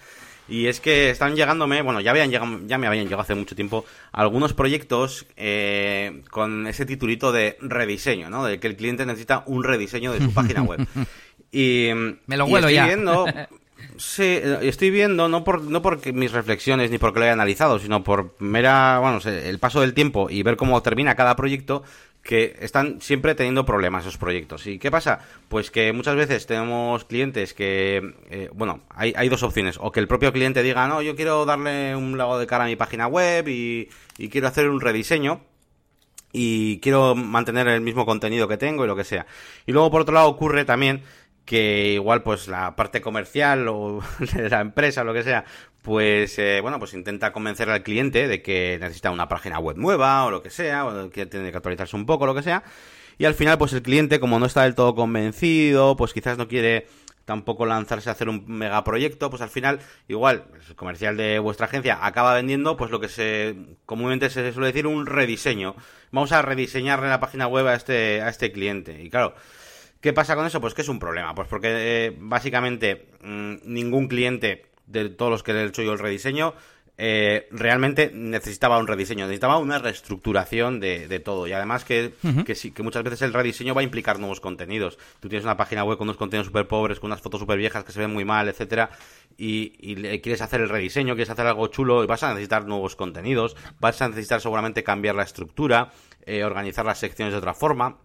Y es que están llegándome, bueno, ya, habían llegado, ya me habían llegado hace mucho tiempo algunos proyectos eh, con ese titulito de rediseño, ¿no? De que el cliente necesita un rediseño de su [LAUGHS] página web. Y, me lo huelo ya. Viendo, [LAUGHS] sí, estoy viendo, no por no porque mis reflexiones ni porque lo haya analizado, sino por mera, bueno, el paso del tiempo y ver cómo termina cada proyecto, que están siempre teniendo problemas esos proyectos. ¿Y qué pasa? Pues que muchas veces tenemos clientes que, eh, bueno, hay, hay, dos opciones. O que el propio cliente diga, no, yo quiero darle un lado de cara a mi página web y, y quiero hacer un rediseño y quiero mantener el mismo contenido que tengo y lo que sea. Y luego, por otro lado, ocurre también que igual pues la parte comercial o [LAUGHS] de la empresa lo que sea pues eh, bueno, pues intenta convencer al cliente de que necesita una página web nueva o lo que sea, o que tiene que actualizarse un poco, lo que sea. Y al final, pues el cliente, como no está del todo convencido, pues quizás no quiere tampoco lanzarse a hacer un megaproyecto, pues al final, igual, el comercial de vuestra agencia acaba vendiendo, pues lo que se comúnmente se suele decir un rediseño. Vamos a rediseñarle la página web a este, a este cliente. Y claro, ¿qué pasa con eso? Pues que es un problema. Pues porque eh, básicamente mm, ningún cliente de todos los que he hecho yo el rediseño, eh, realmente necesitaba un rediseño, necesitaba una reestructuración de, todo. Y además que, que, sí, que muchas veces el rediseño va a implicar nuevos contenidos. Tú tienes una página web con unos contenidos súper pobres, con unas fotos súper viejas que se ven muy mal, etcétera, y, quieres hacer el rediseño, quieres hacer algo chulo, y vas a necesitar nuevos contenidos, vas a necesitar seguramente cambiar la estructura, eh, organizar las secciones de otra forma.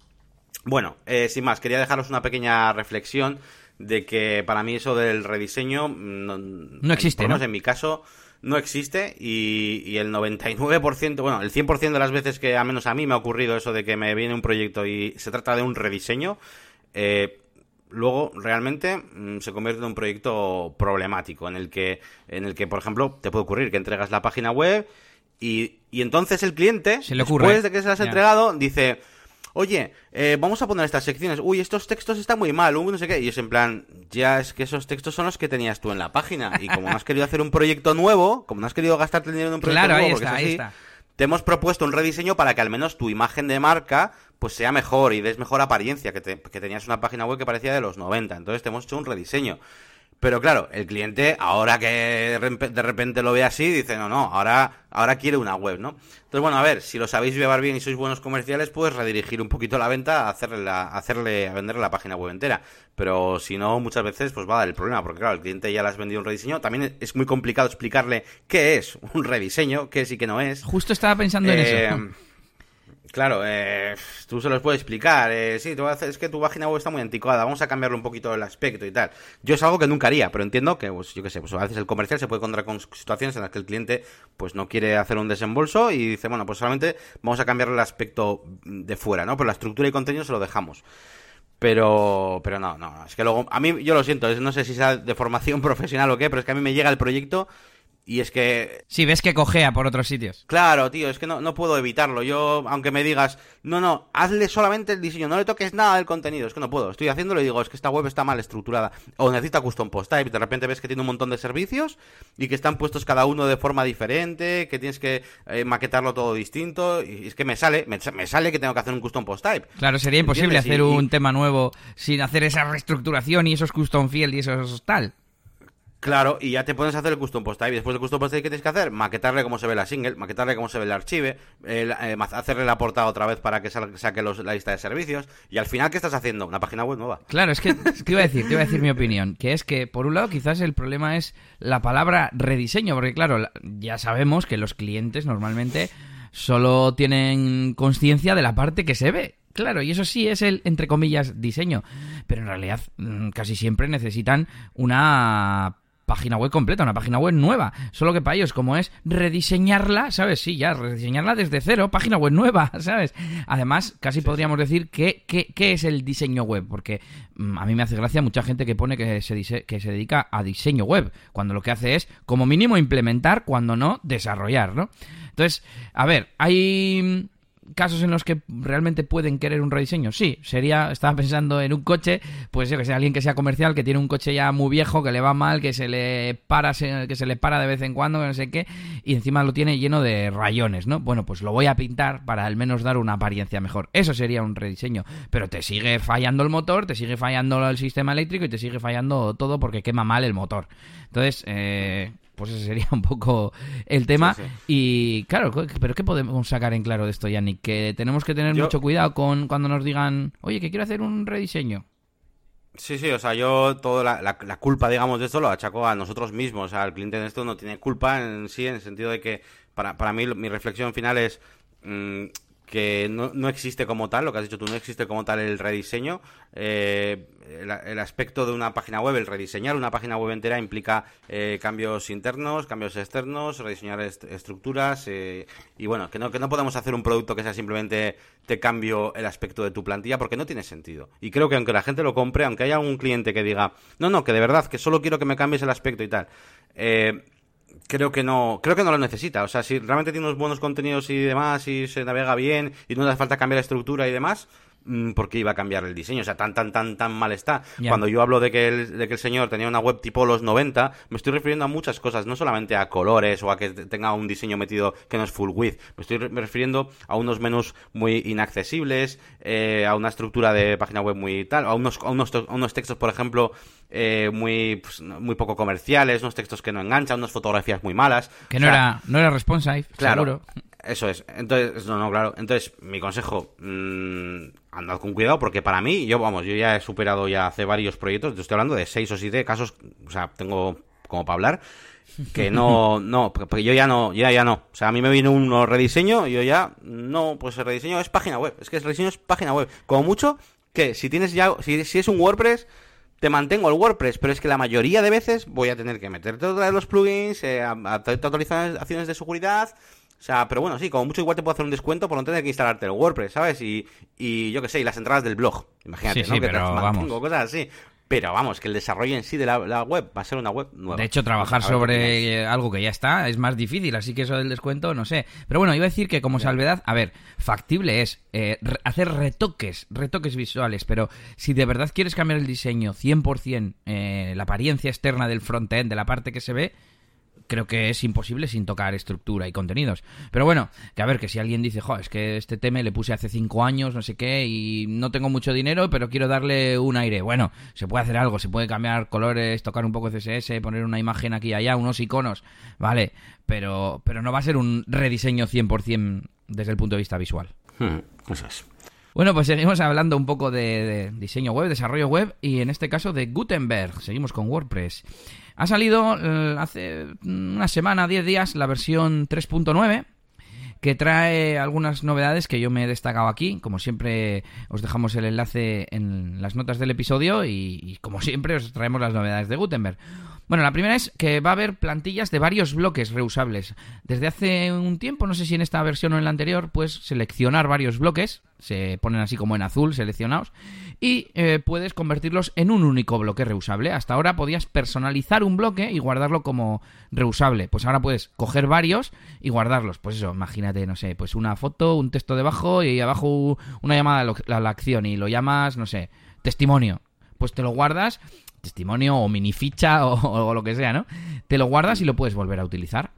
Bueno, eh, sin más, quería dejaros una pequeña reflexión de que para mí eso del rediseño no, no existe, ¿no? En mi caso no existe y, y, el 99%, bueno, el 100% de las veces que al menos a mí me ha ocurrido eso de que me viene un proyecto y se trata de un rediseño, eh, luego realmente mm, se convierte en un proyecto problemático en el que, en el que, por ejemplo, te puede ocurrir que entregas la página web y, y entonces el cliente, después de que se las has entregado, dice oye, eh, vamos a poner estas secciones, uy, estos textos están muy mal, uy, no sé qué, y es en plan, ya es que esos textos son los que tenías tú en la página, y como no has querido hacer un proyecto nuevo, como no has querido gastarte dinero en un proyecto nuevo, porque es así, te hemos propuesto un rediseño para que al menos tu imagen de marca pues sea mejor y des mejor apariencia, que, que tenías una página web que parecía de los 90, entonces te hemos hecho un rediseño. Pero claro, el cliente, ahora que de repente lo ve así, dice, no, no, ahora, ahora quiere una web, ¿no? Entonces, bueno, a ver, si lo sabéis llevar bien y sois buenos comerciales, puedes redirigir un poquito la venta a hacerle, hacerle a venderle la página web entera. Pero si no, muchas veces, pues va a dar el problema, porque claro, el cliente ya le has vendido un rediseño. También es muy complicado explicarle qué es un rediseño, qué es y qué no es. Justo estaba pensando en eso. Claro, eh, tú se los puedes explicar. Eh, sí, es que tu página web está muy anticuada, vamos a cambiarle un poquito el aspecto y tal. Yo es algo que nunca haría, pero entiendo que, pues, yo qué sé, pues a veces el comercial se puede encontrar con situaciones en las que el cliente pues no quiere hacer un desembolso y dice, bueno, pues solamente vamos a cambiarle el aspecto de fuera, ¿no? Pero la estructura y contenido se lo dejamos. Pero, pero no, no, es que luego, a mí, yo lo siento, no sé si sea de formación [LAUGHS] profesional o qué, pero es que a mí me llega el proyecto y es que... Si ves que cojea por otros sitios. Claro, tío, es que no, no puedo evitarlo. Yo, aunque me digas, no, no, hazle solamente el diseño, no le toques nada del contenido. Es que no puedo. Estoy haciéndolo y digo, es que esta web está mal estructurada. O necesita custom post type. De repente ves que tiene un montón de servicios y que están puestos cada uno de forma diferente, que tienes que eh, maquetarlo todo distinto. Y es que me sale, me, sale que tengo que hacer un custom post type. Claro, sería imposible hacer un tema nuevo sin hacer esa reestructuración y esos custom field y esos tal. Claro, y ya te a hacer el custom post type. Después del custom post type, ¿qué tienes que hacer? Maquetarle cómo se ve la single, maquetarle cómo se ve el archive, eh, hacerle la portada otra vez para que saque la lista de servicios. Y al final, ¿qué estás haciendo? Una página web nueva. Claro, es que te iba a decir, te iba a decir mi opinión. Que es que, por un lado, quizás el problema es la palabra rediseño. Porque, claro, ya sabemos que los clientes normalmente solo tienen conciencia de la parte que se ve. Claro, y eso sí es el, entre comillas, diseño. Pero en realidad mm, casi siempre necesitan una página web completa, una página web nueva. Solo que para ellos, como es rediseñarla, ¿sabes? Sí, ya, rediseñarla desde cero, página web nueva, [LAUGHS] ¿sabes? Además, casi podríamos decir que, qué es el diseño web, porque mm, a mí me hace gracia mucha gente que pone que se, que se dedica a diseño web, cuando lo que hace es, como mínimo, implementar, cuando no, desarrollar, ¿no? Entonces, a ver, hay casos en los que realmente pueden querer un rediseño? Sí, sería, estaba pensando en un coche, pues yo que sea alguien que sea comercial, que tiene un coche ya muy viejo, que le va mal, que se le para, que se le para de vez en cuando, que no sé qué, y encima lo tiene lleno de rayones, ¿no? Bueno, pues lo voy a pintar para al menos dar una apariencia mejor. Eso sería un rediseño, pero te sigue fallando el motor, te sigue fallando el sistema eléctrico y te sigue fallando todo porque quema mal el motor. Entonces, eh, pues ese sería [LAUGHS] un poco el tema. Y claro, pero ¿qué podemos sacar en claro de esto, Yannick? Que tenemos que tener mucho cuidado con cuando nos digan, oye, que quiero hacer un rediseño. Sí, sí, o sea, yo toda la, culpa, digamos, de esto lo achaco a nosotros mismos. O sea, el cliente de esto no tiene culpa en sí, en el sentido de que para, para mí mi reflexión final es... Mm, que no, no, existe como tal, lo que has dicho tú, no existe como tal el rediseño. Eh, el, aspecto de una página web, el rediseñar una página web entera implica eh, cambios internos, cambios externos, rediseñar estructuras eh, y bueno, que no, que no podemos hacer un producto que sea simplemente te cambio el aspecto de tu plantilla porque no tiene sentido. Y creo que aunque la gente lo compre, aunque haya un cliente que diga, no, no, que de verdad, que solo quiero que me cambies el aspecto y tal, eh, creo que no creo que no lo necesita o sea si realmente tiene unos buenos contenidos y demás y se navega bien y no le hace falta cambiar la estructura y demás Mm, ¿por qué iba a cambiar el diseño? O sea, tan, tan, tan, tan mal está. Cuando yo hablo de que, el, de que el señor tenía una web tipo los 90, me estoy refiriendo a muchas cosas, no solamente a colores o a que tenga un diseño metido que no es full width. Me estoy refiriendo a unos menús muy inaccesibles, eh, a una estructura de página web muy tal, a unos, a unos, unos textos, por ejemplo, eh, muy, pues, muy poco comerciales, unos textos que no enganchan, unas fotografías muy malas. Que no, era, no era responsive, claro. Eso es. Entonces, no, no, claro. Entonces, mi consejo, mmm, andad con cuidado porque para mí, yo, vamos, yo ya he superado ya hace varios proyectos, estoy hablando de seis o siete casos, o sea, tengo como para hablar, que no, [LAUGHS] no, porque yo ya no, ya, ya no. O sea, a mí me viene un rediseño y yo ya, no, pues el rediseño es página web. Es que el rediseño es página web. Como mucho, que si tienes ya, si, si es un WordPress, te mantengo el WordPress, pero es que la mayoría de veces voy a tener que meterte otra de los plugins, eh, actualizaciones de seguridad, sea, pero bueno, sí, como mucho igual te puedo hacer un descuento por no tener que instalarte el WordPress, ¿sabes? Y, y yo qué sé, y las entradas del blog. Imagínate, ¿no? que pero vamos. cosas así. Pero vamos, que el desarrollo en sí de la, web va a ser una web nueva. De hecho, trabajar sobre algo que ya está es más difícil, así que eso del descuento, no sé. Pero bueno, iba a decir que como salvedad, a ver, factible es eh, hacer retoques, retoques visuales, pero si de verdad quieres cambiar el diseño 100%, eh, la apariencia externa del frontend, de la parte que se ve, creo que es imposible sin tocar estructura y contenidos. Pero bueno, que a ver, que si alguien dice, jo, es que este tema le puse hace cinco años, no sé qué, y no tengo mucho dinero, pero quiero darle un aire. Bueno, se puede hacer algo, se puede cambiar colores, tocar un poco CSS, poner una imagen aquí y allá, unos iconos, vale, pero, pero no va a ser un rediseño 100% desde el punto de vista visual. Hmm, eso es. Bueno, pues seguimos hablando un poco de, diseño web, desarrollo web y en este caso de Gutenberg. Seguimos con WordPress. Ha salido eh, hace una semana, 10 días, la versión 3.9 que trae algunas novedades que yo me he destacado aquí. Como siempre, os dejamos el enlace en las notas del episodio y, y como siempre, os traemos las novedades de Gutenberg. Bueno, la primera es que va a haber plantillas de varios bloques reusables. Desde hace un tiempo, no sé si en esta versión o en la anterior, pues seleccionar varios bloques, se ponen así como en azul, seleccionados, y eh, puedes convertirlos en un único bloque reusable. Hasta ahora podías personalizar un bloque y guardarlo como reusable. Pues ahora puedes coger varios y guardarlos. Pues eso, imagínate, no sé, pues una foto, un texto debajo y abajo una llamada a la acción y lo llamas, no sé, testimonio. Pues te lo guardas testimonio o mini ficha o, lo que sea, ¿no? Te lo guardas y lo puedes volver a utilizar.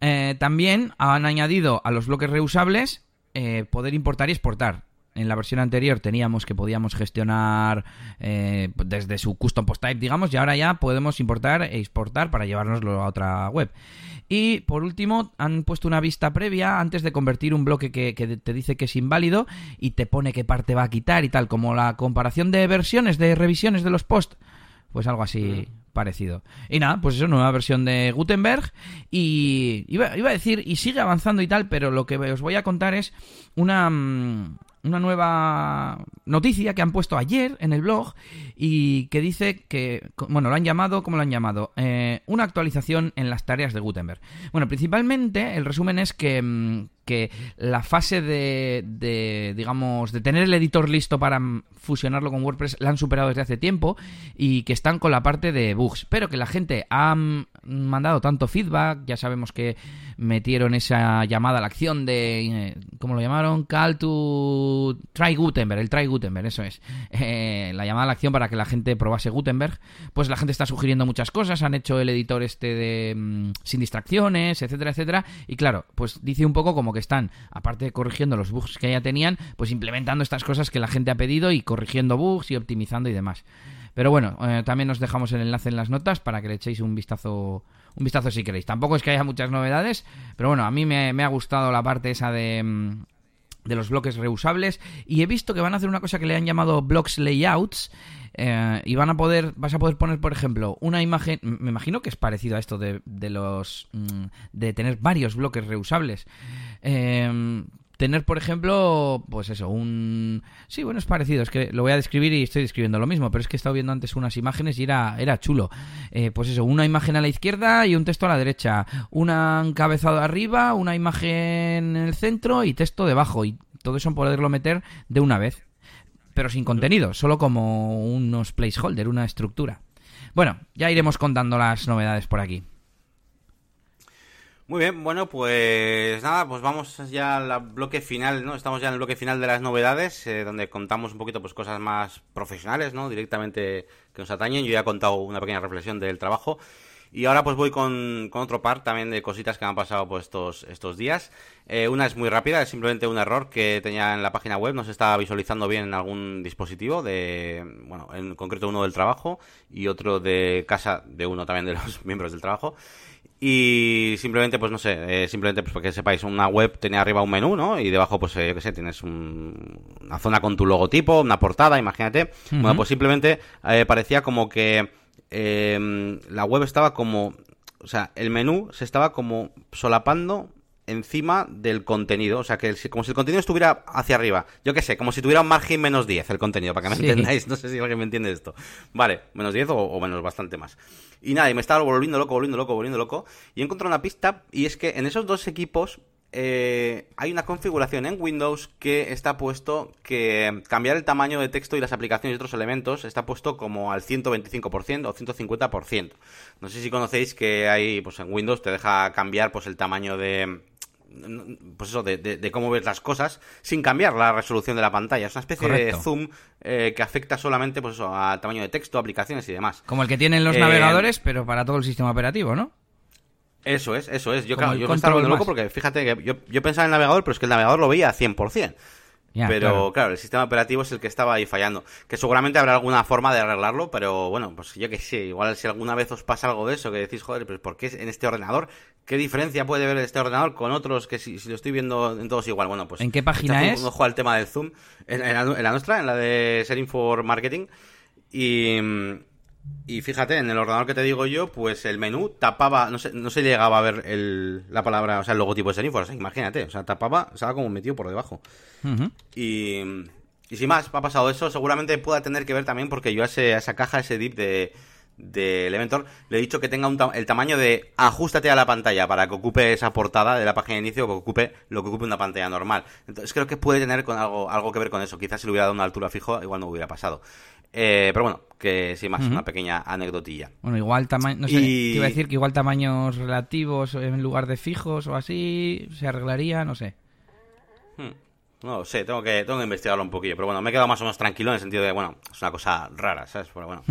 Eh, también han añadido a los bloques reusables eh, poder importar y exportar. En la versión anterior teníamos que podíamos gestionar eh, desde su custom post type, digamos, y ahora ya podemos importar e exportar para llevárnoslo a otra web. Y por último, han puesto una vista previa antes de convertir un bloque que, te dice que es inválido y te pone qué parte va a quitar y tal, como la comparación de versiones, de revisiones de los posts. Pues algo así mm. parecido. Y nada, pues eso, nueva versión de Gutenberg. Y iba, iba, a decir, y sigue avanzando y tal, pero lo que os voy a contar es una, mm, una nueva noticia que han puesto ayer en el blog y que dice que, bueno, lo han llamado, ¿cómo lo han llamado? Eh, una actualización en las tareas de Gutenberg. Bueno, principalmente el resumen es que, mm, que la fase de, de, digamos, de tener el editor listo para fusionarlo con WordPress la han superado desde hace tiempo y que están con la parte de bugs, pero que la gente ha mandado tanto feedback, ya sabemos que metieron esa llamada a la acción de, eh, ¿cómo lo llamaron? Call to try Gutenberg, el try Gutenberg, eso es, eh, la llamada a la acción para que la gente probase Gutenberg, pues la gente está sugiriendo muchas cosas, han hecho el editor este de mm, sin distracciones, etcétera, etcétera, y claro, pues dice un poco como que están, aparte de corrigiendo los bugs que ya tenían, pues implementando estas cosas que la gente ha pedido y corrigiendo bugs y optimizando y demás. Pero bueno, eh, también nos dejamos el enlace en las notas para que le echéis un vistazo, un vistazo si queréis. Tampoco es que haya muchas novedades, pero bueno, a mí me, ha gustado la parte esa de mm, de los bloques reusables y he visto que van a hacer una cosa que le han llamado blocks layouts eh, y van a poder vas a poder poner por ejemplo una imagen me imagino que es parecido a esto de, de los mm, de tener varios bloques reusables. Eh, tener, por ejemplo, pues eso, un... Sí, bueno, es parecido, es que lo voy a describir y estoy describiendo lo mismo, pero es que he estado viendo antes unas imágenes y era, era chulo. Eh, pues eso, una imagen a la izquierda y un texto a la derecha, un encabezado arriba, una imagen en el centro y texto debajo, y todo eso poderlo meter de una vez, pero sin contenido, solo como unos placeholder, una estructura. Bueno, ya iremos contando las novedades por aquí. Muy bien, bueno, pues nada, pues vamos ya al bloque final, ¿no? Estamos ya en el bloque final de las novedades, eh, donde contamos un poquito pues cosas más profesionales, ¿no? Directamente que nos atañen. Yo ya he contado una pequeña reflexión del trabajo. Y ahora pues voy con, con otro par también de cositas que me han pasado pues estos, estos días. Eh, una es muy rápida, es simplemente un error que tenía en la página web, no se estaba visualizando bien en algún dispositivo de, bueno, en concreto uno del trabajo y otro de casa de uno también de los [LAUGHS] miembros del trabajo. Y simplemente, pues no sé, eh, simplemente pues porque sepáis, una web tenía arriba un menú, ¿no? Y debajo, pues eh, yo qué sé, tienes una zona con tu logotipo, una portada, imagínate. Bueno, pues simplemente eh, parecía como que la web estaba como, o sea, el menú se estaba como solapando encima del contenido. O sea, que como si el contenido estuviera hacia arriba. Yo qué sé, como si tuviera un margen menos 10 el contenido, para que me entendáis. No sé si alguien me entiende esto. Vale, menos 10 o, menos bastante más. Y nada, y me estaba volviendo loco, volviendo loco, volviendo loco. Y he encontrado una pista, y es que en esos dos equipos eh, hay una configuración en Windows que está puesto que cambiar el tamaño de texto y las aplicaciones y otros elementos está puesto como al 125% o 150%. No sé si conocéis que hay, pues en Windows te deja cambiar pues el tamaño de pues eso, de, cómo ves las cosas sin cambiar la resolución de la pantalla. Es una especie de zoom eh, que afecta solamente pues eso, al tamaño de texto, aplicaciones y demás. Como el que tienen los eh, navegadores, pero para todo el sistema operativo, ¿no? Eso es, eso es. Yo, claro, yo me estaba volviendo loco porque fíjate que yo, yo, pensaba en el navegador, pero es que el navegador lo veía a 100%. Pero claro. el sistema operativo es el que estaba ahí fallando. Que seguramente habrá alguna forma de arreglarlo, pero bueno, pues yo que sé, igual si alguna vez os pasa algo de eso, que decís, joder, pues ¿por qué en este ordenador? ¿Qué diferencia puede ver este ordenador con otros que si, lo estoy viendo en todos igual? Bueno, pues... ¿En qué página es? Un ojo al tema del zoom. En, la, en, la, nuestra, en la de Setting for Marketing. Y, y fíjate, en el ordenador que te digo yo, pues el menú tapaba, no se, no se llegaba a ver el, la palabra, o sea, el logotipo de sea, imagínate, o sea, tapaba, estaba como metido por debajo. Y, y sin más, ha pasado eso, seguramente pueda tener que ver también porque yo a, ese, a esa caja, ese dip de, de Elementor, le he dicho que tenga un el tamaño de ajustate a la pantalla para que ocupe esa portada de la página de inicio que ocupe lo que ocupe una pantalla normal. Entonces creo que puede tener con algo, algo que ver con eso. Quizás si le hubiera dado una altura fijo, igual no hubiera pasado. Eh, pero bueno, que sin más, una pequeña anecdotilla. Bueno, igual tamaño, no sé, iba a decir que igual tamaños relativos en lugar de fijos o así se arreglaría, no sé. Hmm. No sé, tengo que, tengo que investigarlo un poquillo, pero bueno, me he quedado más o menos tranquilo en el sentido de, bueno, es una cosa rara, ¿sabes? Pero bueno.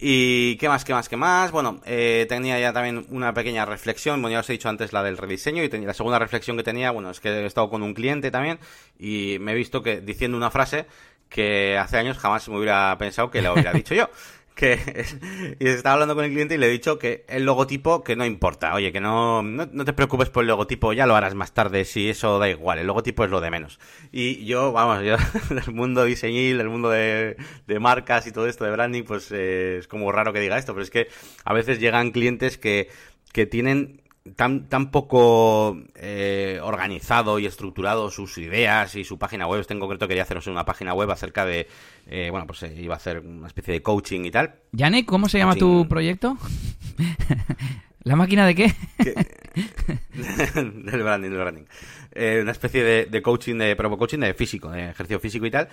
Y qué más, qué más, qué más. Bueno, eh, tenía ya también una pequeña reflexión. Bueno, ya os he dicho antes la del rediseño y tenía, la segunda reflexión que tenía, bueno, es que he estado con un cliente también y me he visto que diciendo una frase que hace años jamás me hubiera pensado que le hubiera dicho yo. [LAUGHS] Que y estaba hablando con el cliente y le he dicho que el logotipo que no importa. Oye, que no, no, te preocupes por el logotipo, ya lo harás más tarde, si eso da igual, el logotipo es lo de menos. Y yo, vamos, yo [LAUGHS] del mundo diseñil, del mundo de, de marcas y todo esto de branding, pues eh, es como raro que diga esto, pero es que a veces llegan clientes que, que tienen tan, tan poco eh, organizado y estructurado sus ideas y su página web. Este en concreto quería haceros una página web acerca de, eh, bueno, pues eh, iba a hacer una especie de coaching y tal. Yane, ¿cómo se llama tu proyecto? [LAUGHS] ¿La máquina de qué? [LAUGHS] del branding, del branding. una especie de, de coaching, de, pero coaching de físico, de ejercicio físico y tal.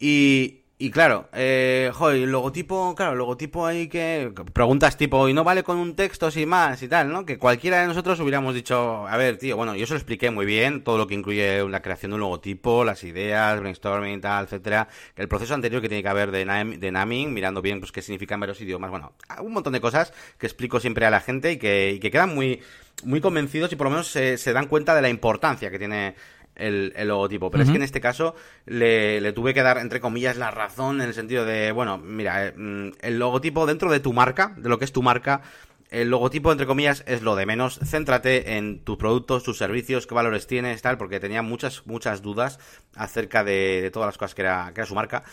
Y, y claro, eh, joder, el logotipo, claro, el logotipo ahí que... Preguntas tipo, y no vale con un texto sin más y tal, ¿no? Que cualquiera de nosotros hubiéramos dicho, a ver, tío, bueno, yo se lo expliqué muy bien, todo lo que incluye la creación de un logotipo, las ideas, brainstorming y tal, etcétera, el proceso anterior que tiene que haber de, de naming, mirando bien pues qué significan varios idiomas, bueno, un montón de cosas que explico siempre a la gente y que, y que quedan muy, muy convencidos y por lo menos se, se dan cuenta de la importancia que tiene el, logotipo. Pero es que en este caso le, tuve que dar, entre comillas, la razón en el sentido de, bueno, mira, eh, mm, el logotipo dentro de tu marca, de lo que es tu marca, el logotipo, entre comillas, es lo de menos. Céntrate en tus productos, tus servicios, qué valores tienes, tal, porque tenía muchas, muchas dudas acerca de, todas las cosas que era, que era su marca.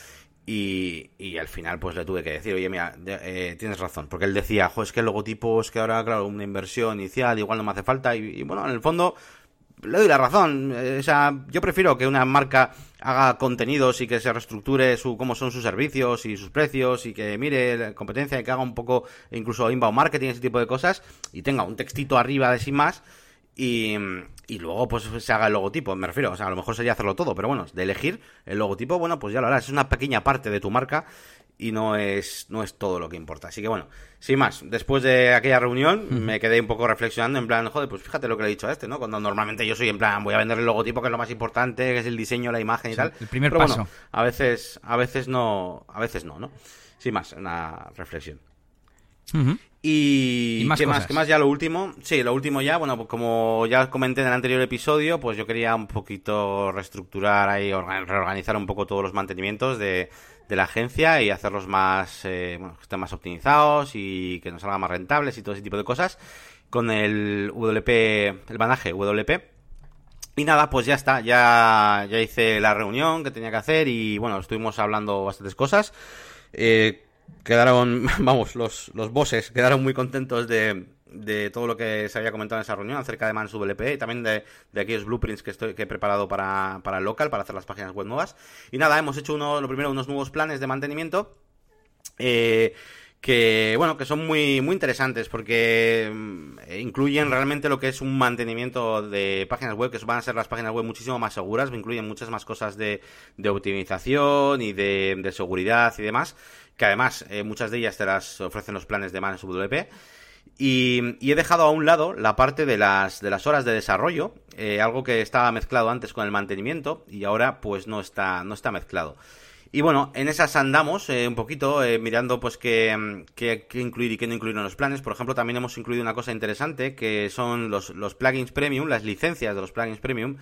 Y, y, al final, pues le tuve que decir, oye, mira, eh, tienes razón. Porque él decía, jo, es que el logotipo es que ahora, claro, una inversión inicial, igual no me hace falta. y bueno, en el fondo, le doy la razón. Eh, o sea, yo prefiero que una marca haga contenidos y que se reestructure su, cómo son sus servicios y sus precios y que mire la competencia y que haga un poco incluso inbound marketing, ese tipo de cosas y tenga un textito arriba de sin más y, y luego pues se haga el logotipo, me refiero, o sea, a lo mejor sería hacerlo todo, pero bueno, de elegir el logotipo, bueno, pues ya lo harás, es una pequeña parte de tu marca y no es, no es todo lo que importa. Así que bueno, sin más, después de aquella reunión me quedé un poco reflexionando en plan, joder, pues fíjate lo que le he dicho a este, ¿no? Cuando normalmente yo soy en plan, voy a vender el logotipo que es lo más importante, que es el diseño, la imagen y tal. El primer Pero paso. Bueno, a veces, a veces no, a veces no, ¿no? Sin más, una reflexión. Y, más ¿qué más? ¿Qué más ya lo último? Sí, lo último ya, bueno, pues como ya comenté en el anterior episodio, pues yo quería un poquito reestructurar ahí, reorganizar un poco todos los mantenimientos de, de la agencia y hacerlos más, eh, bueno, que estén más optimizados y que nos salgan más rentables y todo ese tipo de cosas con el WP, el banaje WP. Y nada, pues ya está, ya, ya hice la reunión que tenía que hacer y bueno, estuvimos hablando bastantes cosas. Eh, quedaron, [LAUGHS] vamos, los, los bosses quedaron muy contentos de, de todo lo que se había comentado en esa reunión acerca de ManSWP y también de, de aquellos blueprints que, estoy, que he preparado para, para el local, para hacer las páginas web nuevas. Y nada, hemos hecho uno, lo primero unos nuevos planes de mantenimiento. Eh, que bueno que son muy muy interesantes porque mm, incluyen realmente lo que es un mantenimiento de páginas web que van a ser las páginas web muchísimo más seguras incluyen muchas más cosas de, de optimización y de, de, seguridad y demás que además eh, muchas de ellas te las ofrecen los planes de ManageWP y, he dejado a un lado la parte de las, de las horas de desarrollo, eh, algo que estaba mezclado antes con el mantenimiento y ahora pues no está, no está mezclado. Y bueno, en esas andamos eh, un poquito eh, mirando pues qué, qué, qué, incluir y qué no incluir en los planes. Por ejemplo, también hemos incluido una cosa interesante que son los, los plugins premium, las licencias de los plugins premium,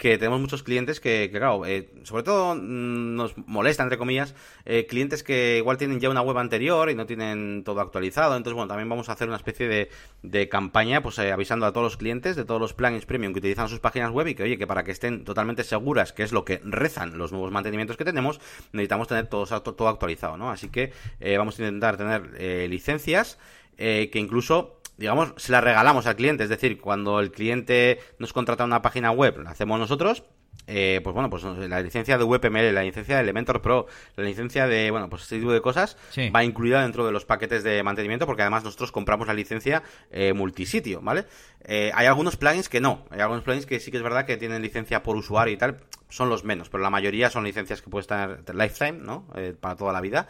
que tenemos muchos clientes que, que claro, eh, sobre todo mm, nos molesta, entre comillas, eh, clientes que igual tienen ya una web anterior y no tienen todo actualizado. Entonces, bueno, también vamos a hacer una especie de, de campaña, pues eh, avisando a todos los clientes de todos los plugins premium que utilizan sus páginas web y que, oye, que para que estén totalmente seguras, que es lo que rezan los nuevos mantenimientos que tenemos, necesitamos tener todo, todo actualizado, ¿no? Así que vamos a intentar tener licencias que incluso digamos, se la regalamos al cliente. Es decir, cuando el cliente nos contrata una página web, la hacemos nosotros. Eh, pues bueno, pues la licencia de WPML, la licencia de Elementor Pro, la licencia de, bueno, pues este tipo de cosas sí. va incluida dentro de los paquetes de mantenimiento porque además nosotros compramos la licencia eh, multisitio, ¿vale? Eh, hay algunos plugins que no, hay algunos plugins que sí que es verdad que tienen licencia por usuario y tal, son los menos, pero la mayoría son licencias que pueden estar lifetime, ¿no? Eh, para toda la vida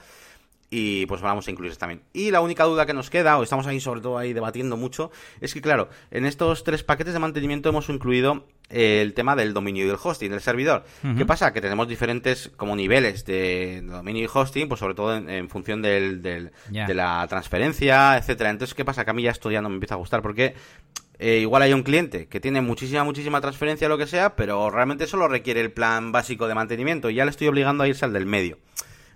y pues vamos a incluir también. Y la única duda que nos queda, o estamos ahí sobre todo ahí debatiendo mucho, es que claro, en estos tres paquetes de mantenimiento hemos incluido eh, el tema del dominio y del hosting del servidor. Uh -huh. ¿Qué pasa? Que tenemos diferentes como niveles de dominio y hosting, pues sobre todo en, en función del, del yeah. de la transferencia, etcétera. Entonces, ¿qué pasa? Que a mí ya esto ya no me empieza a gustar porque eh, igual hay un cliente que tiene muchísima, muchísima transferencia, lo que sea, pero realmente solo requiere el plan básico de mantenimiento y ya le estoy obligando a irse al del medio.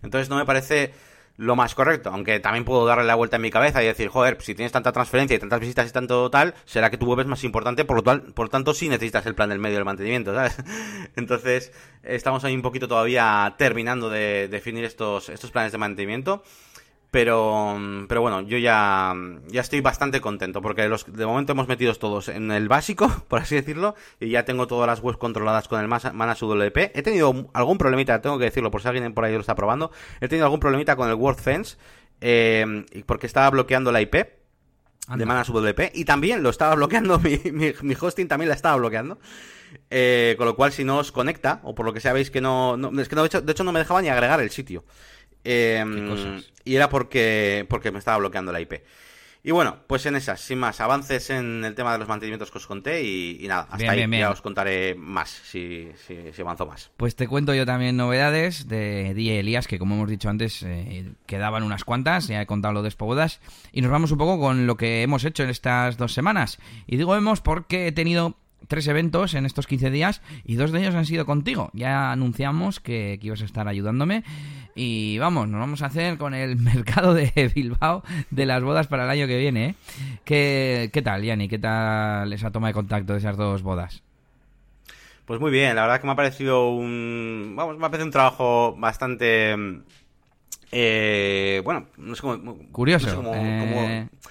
Entonces no me parece lo más correcto, aunque también puedo darle la vuelta en mi cabeza y decir, joder, si tienes tanta transferencia y tantas visitas y tanto tal, será que tu web es más importante, por lo, tal, por tanto sí necesitas el plan del medio del mantenimiento, ¿sabes? [LAUGHS] Entonces, estamos ahí un poquito todavía terminando de definir estos, estos planes de mantenimiento. Pero, pero bueno, yo ya, ya estoy bastante contento porque los, de momento hemos metido todos en el básico, [LAUGHS] por así decirlo, y ya tengo todas las webs controladas con el Manage WP. He tenido algún problemita, tengo que decirlo, por si alguien por ahí lo está probando. He tenido algún problemita con el WordFence eh, porque estaba bloqueando la IP Anda. de Manage WP y también lo estaba bloqueando, [LAUGHS] mi, mi, mi hosting también la estaba bloqueando. Eh, con lo cual, si no os conecta, o por lo que sea veis que no, no es que no, de, hecho, de hecho no me dejaba ni agregar el sitio. Eh, y era porque, porque me estaba bloqueando la IP. Y bueno, pues en esas, sin más, avances en el tema de los mantenimientos que os conté y, y nada, hasta bien, ahí bien, bien. ya os contaré más si, si, si, avanzo más. Pues te cuento yo también novedades de Die Elías, que como hemos dicho antes, eh, quedaban unas cuantas, ya he contado lo de Spobodas, y nos vamos un poco con lo que hemos hecho en estas dos semanas. Y digo hemos porque he tenido tres eventos en estos 15 días y dos de ellos han sido contigo. Ya anunciamos que, que ibas a estar ayudándome. Y vamos, nos vamos a hacer con el [LAUGHS] mercado de Bilbao de las bodas para el año que viene. ¿eh? ¿Qué, ¿Qué tal, Yanni? ¿Qué tal esa toma de contacto de esas dos bodas? Pues muy bien, la verdad que me ha parecido un. Vamos, me ha parecido un trabajo bastante. Eh, bueno, no sé cómo. Curioso. No sé cómo, eh... cómo...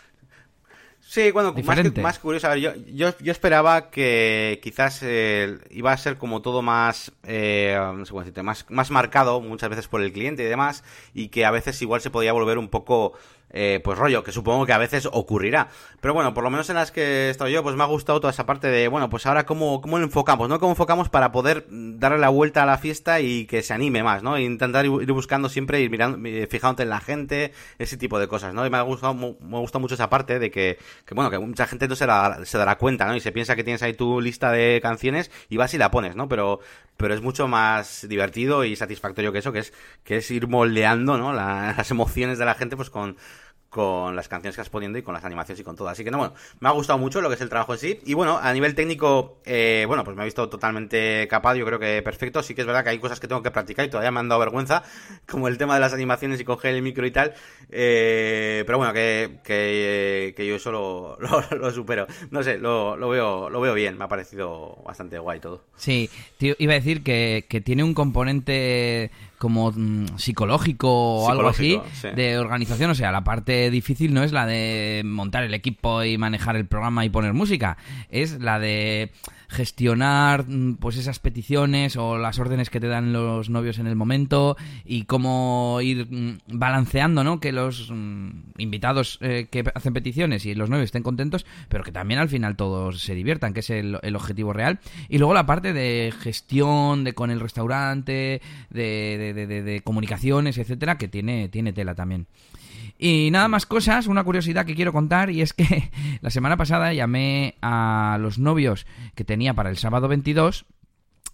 Sí, bueno, más, que, más, curioso. A ver, yo, yo, yo, esperaba que quizás eh, iba a ser como todo más, eh, no sé cómo decirte, más, más marcado muchas veces por el cliente y demás, y que a veces igual se podía volver un poco eh, pues rollo, que supongo que a veces ocurrirá. Pero bueno, por lo menos en las que he estado yo, pues me ha gustado toda esa parte de, bueno, pues ahora cómo, cómo enfocamos, ¿no? Cómo enfocamos para poder darle la vuelta a la fiesta y que se anime más, ¿no? Intentar ir buscando siempre, ir mirando, fijándote en la gente, ese tipo de cosas, ¿no? Y me ha gustado, me ha gustado mucho esa parte de que, que bueno, que mucha gente no se, la, se dará cuenta, ¿no? Y se piensa que tienes ahí tu lista de canciones y vas y la pones, ¿no? Pero, pero es mucho más divertido y satisfactorio que eso, que es, que es ir moldeando, ¿no? La, las emociones de la gente, pues con, con las canciones que vas poniendo y con las animaciones y con todo. Así que no, bueno, me ha gustado mucho lo que es el trabajo en sí. Y bueno, a nivel técnico, eh, bueno, pues me he visto totalmente capaz, yo creo que perfecto. Sí que es verdad que hay cosas que tengo que practicar y todavía me han dado vergüenza, [LAUGHS] como el tema de las animaciones y coger el micro y tal. Eh, pero bueno, que, que, yo eso [LAUGHS] lo, lo, supero. No sé, lo, lo, veo, lo veo bien, me ha parecido bastante guay todo. Sí, tío, iba a decir que tiene un componente como mm, psicológico o algo así sí. de organización. O sea, la parte difícil no es la de montar el equipo y manejar el programa y poner música, es la de gestionar mm, pues esas peticiones o las órdenes que te dan los novios en el momento y cómo ir mm, balanceando, ¿no? Que los mm, invitados eh, que hacen peticiones y los novios estén contentos, pero que también al final todos se diviertan, que es el, objetivo real. Y luego la parte de gestión, de con el restaurante, de- de- de comunicaciones, etcétera, que tiene, tiene tela también. Y nada más cosas, una curiosidad que quiero contar y es que [LAUGHS] la semana pasada llamé a los novios que tenía para el sábado 22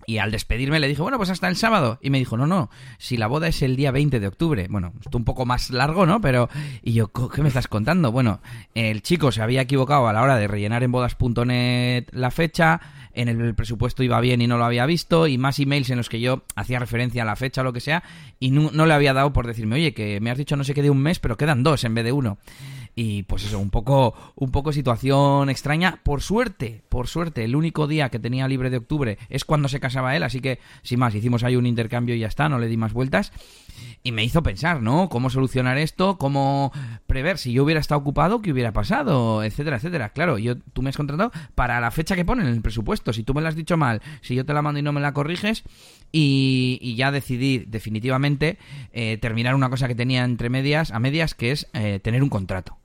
y al despedirme le dije, bueno, pues hasta el sábado. Y me dijo, no, no, si la boda es el día 20 de octubre. Bueno, esto un poco más largo, ¿no? Pero, y yo, "Co- ¿qué me estás contando? Bueno, el chico se había equivocado a la hora de rellenar en bodas.net la fecha, en el presupuesto iba bien y no lo había visto, y más emails en los que yo hacía referencia a la fecha o lo que sea, y no, no le había dado por decirme, oye, que me has dicho no sé qué de un mes, pero quedan dos en vez de uno. Y pues eso, un poco, un poco situación extraña. Por suerte, por suerte, el único día que tenía libre de octubre es cuando se casaba él, así que, sin más, hicimos ahí un intercambio y ya está, no le di más vueltas. Y me hizo pensar, ¿no? ¿Cómo solucionar esto? ¿Cómo prever si yo hubiera estado ocupado, qué hubiera pasado? Etcétera, etcétera. Claro, yo, tú me has contratado para la fecha que ponen en el presupuesto. Si tú me la has dicho mal, si yo te la mando y no me la corriges, y, y ya decidí definitivamente eh, terminar una cosa que tenía entre medias, a medias, que es eh, tener un contrato.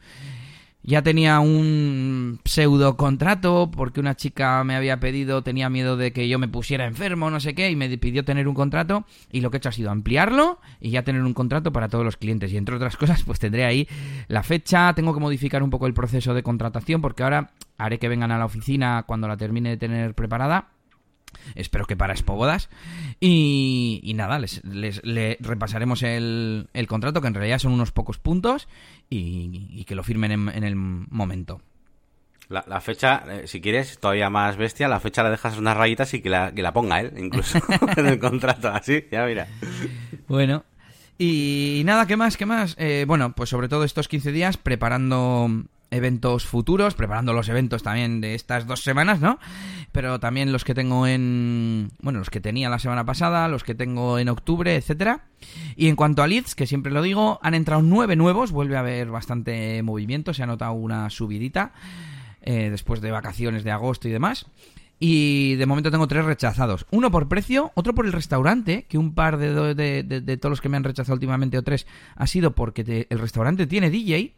Ya tenía un pseudo contrato porque una chica me había pedido, tenía miedo de que yo me pusiera enfermo, no sé qué, y me pidió tener un contrato y lo que he hecho ha sido ampliarlo y ya tener un contrato para todos los clientes. Y entre otras [LAUGHS] cosas, pues tendré ahí la fecha, tengo que modificar un poco el proceso de contratación porque ahora haré que vengan a la oficina cuando la termine de tener preparada. Espero que para Expo Bodas. Y, y nada, les, les- le repasaremos el, el contrato, que en realidad son unos pocos puntos, y, y que lo firmen en, en el momento. La, la fecha, eh, si quieres, todavía más bestia, la fecha la dejas unas rayitas y que la, que la ponga él, incluso [LAUGHS] [LAUGHS] en el contrato, así, ya mira. Bueno, y nada, ¿qué más? ¿Qué más? Eh, bueno, pues sobre todo estos 15 días preparando eventos futuros, preparando los eventos también de estas dos semanas, ¿no? Pero también los que tengo en... Bueno, los que tenía la semana pasada, los que tengo en octubre, etcétera. Y en cuanto a leads, que siempre lo digo, han entrado nueve nuevos, vuelve a haber bastante movimiento, se ha notado una subidita eh, después de vacaciones de agosto y demás. Y de momento tengo tres rechazados. Uno por precio, otro por el restaurante, que un par de, de- todos los que me han rechazado últimamente o tres ha sido porque el restaurante tiene DJ.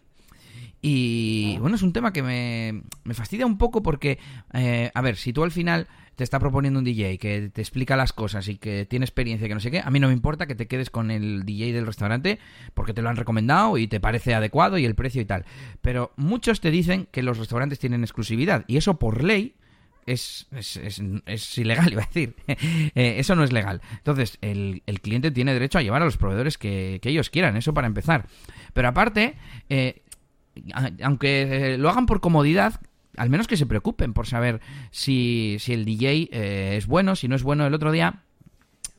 Y bueno, es un tema que me, me fastidia un poco porque, eh, a ver, si tú al final te está proponiendo un DJ que te explica las cosas y que tiene experiencia y que no sé qué, a mí no me importa que te quedes con el DJ del restaurante porque te lo han recomendado y te parece adecuado y el precio y tal. Pero muchos te dicen que los restaurantes tienen exclusividad y eso por ley es, es, es- es ilegal, [LAUGHS] iba a decir. [LAUGHS] Eh, eso no es legal. Entonces, el, el cliente tiene derecho a llevar a los proveedores que, que ellos quieran, eso para empezar. Pero aparte, eh, aunque lo hagan por comodidad, al menos que se preocupen por saber si, si el DJ eh, es bueno, si no es bueno. El otro día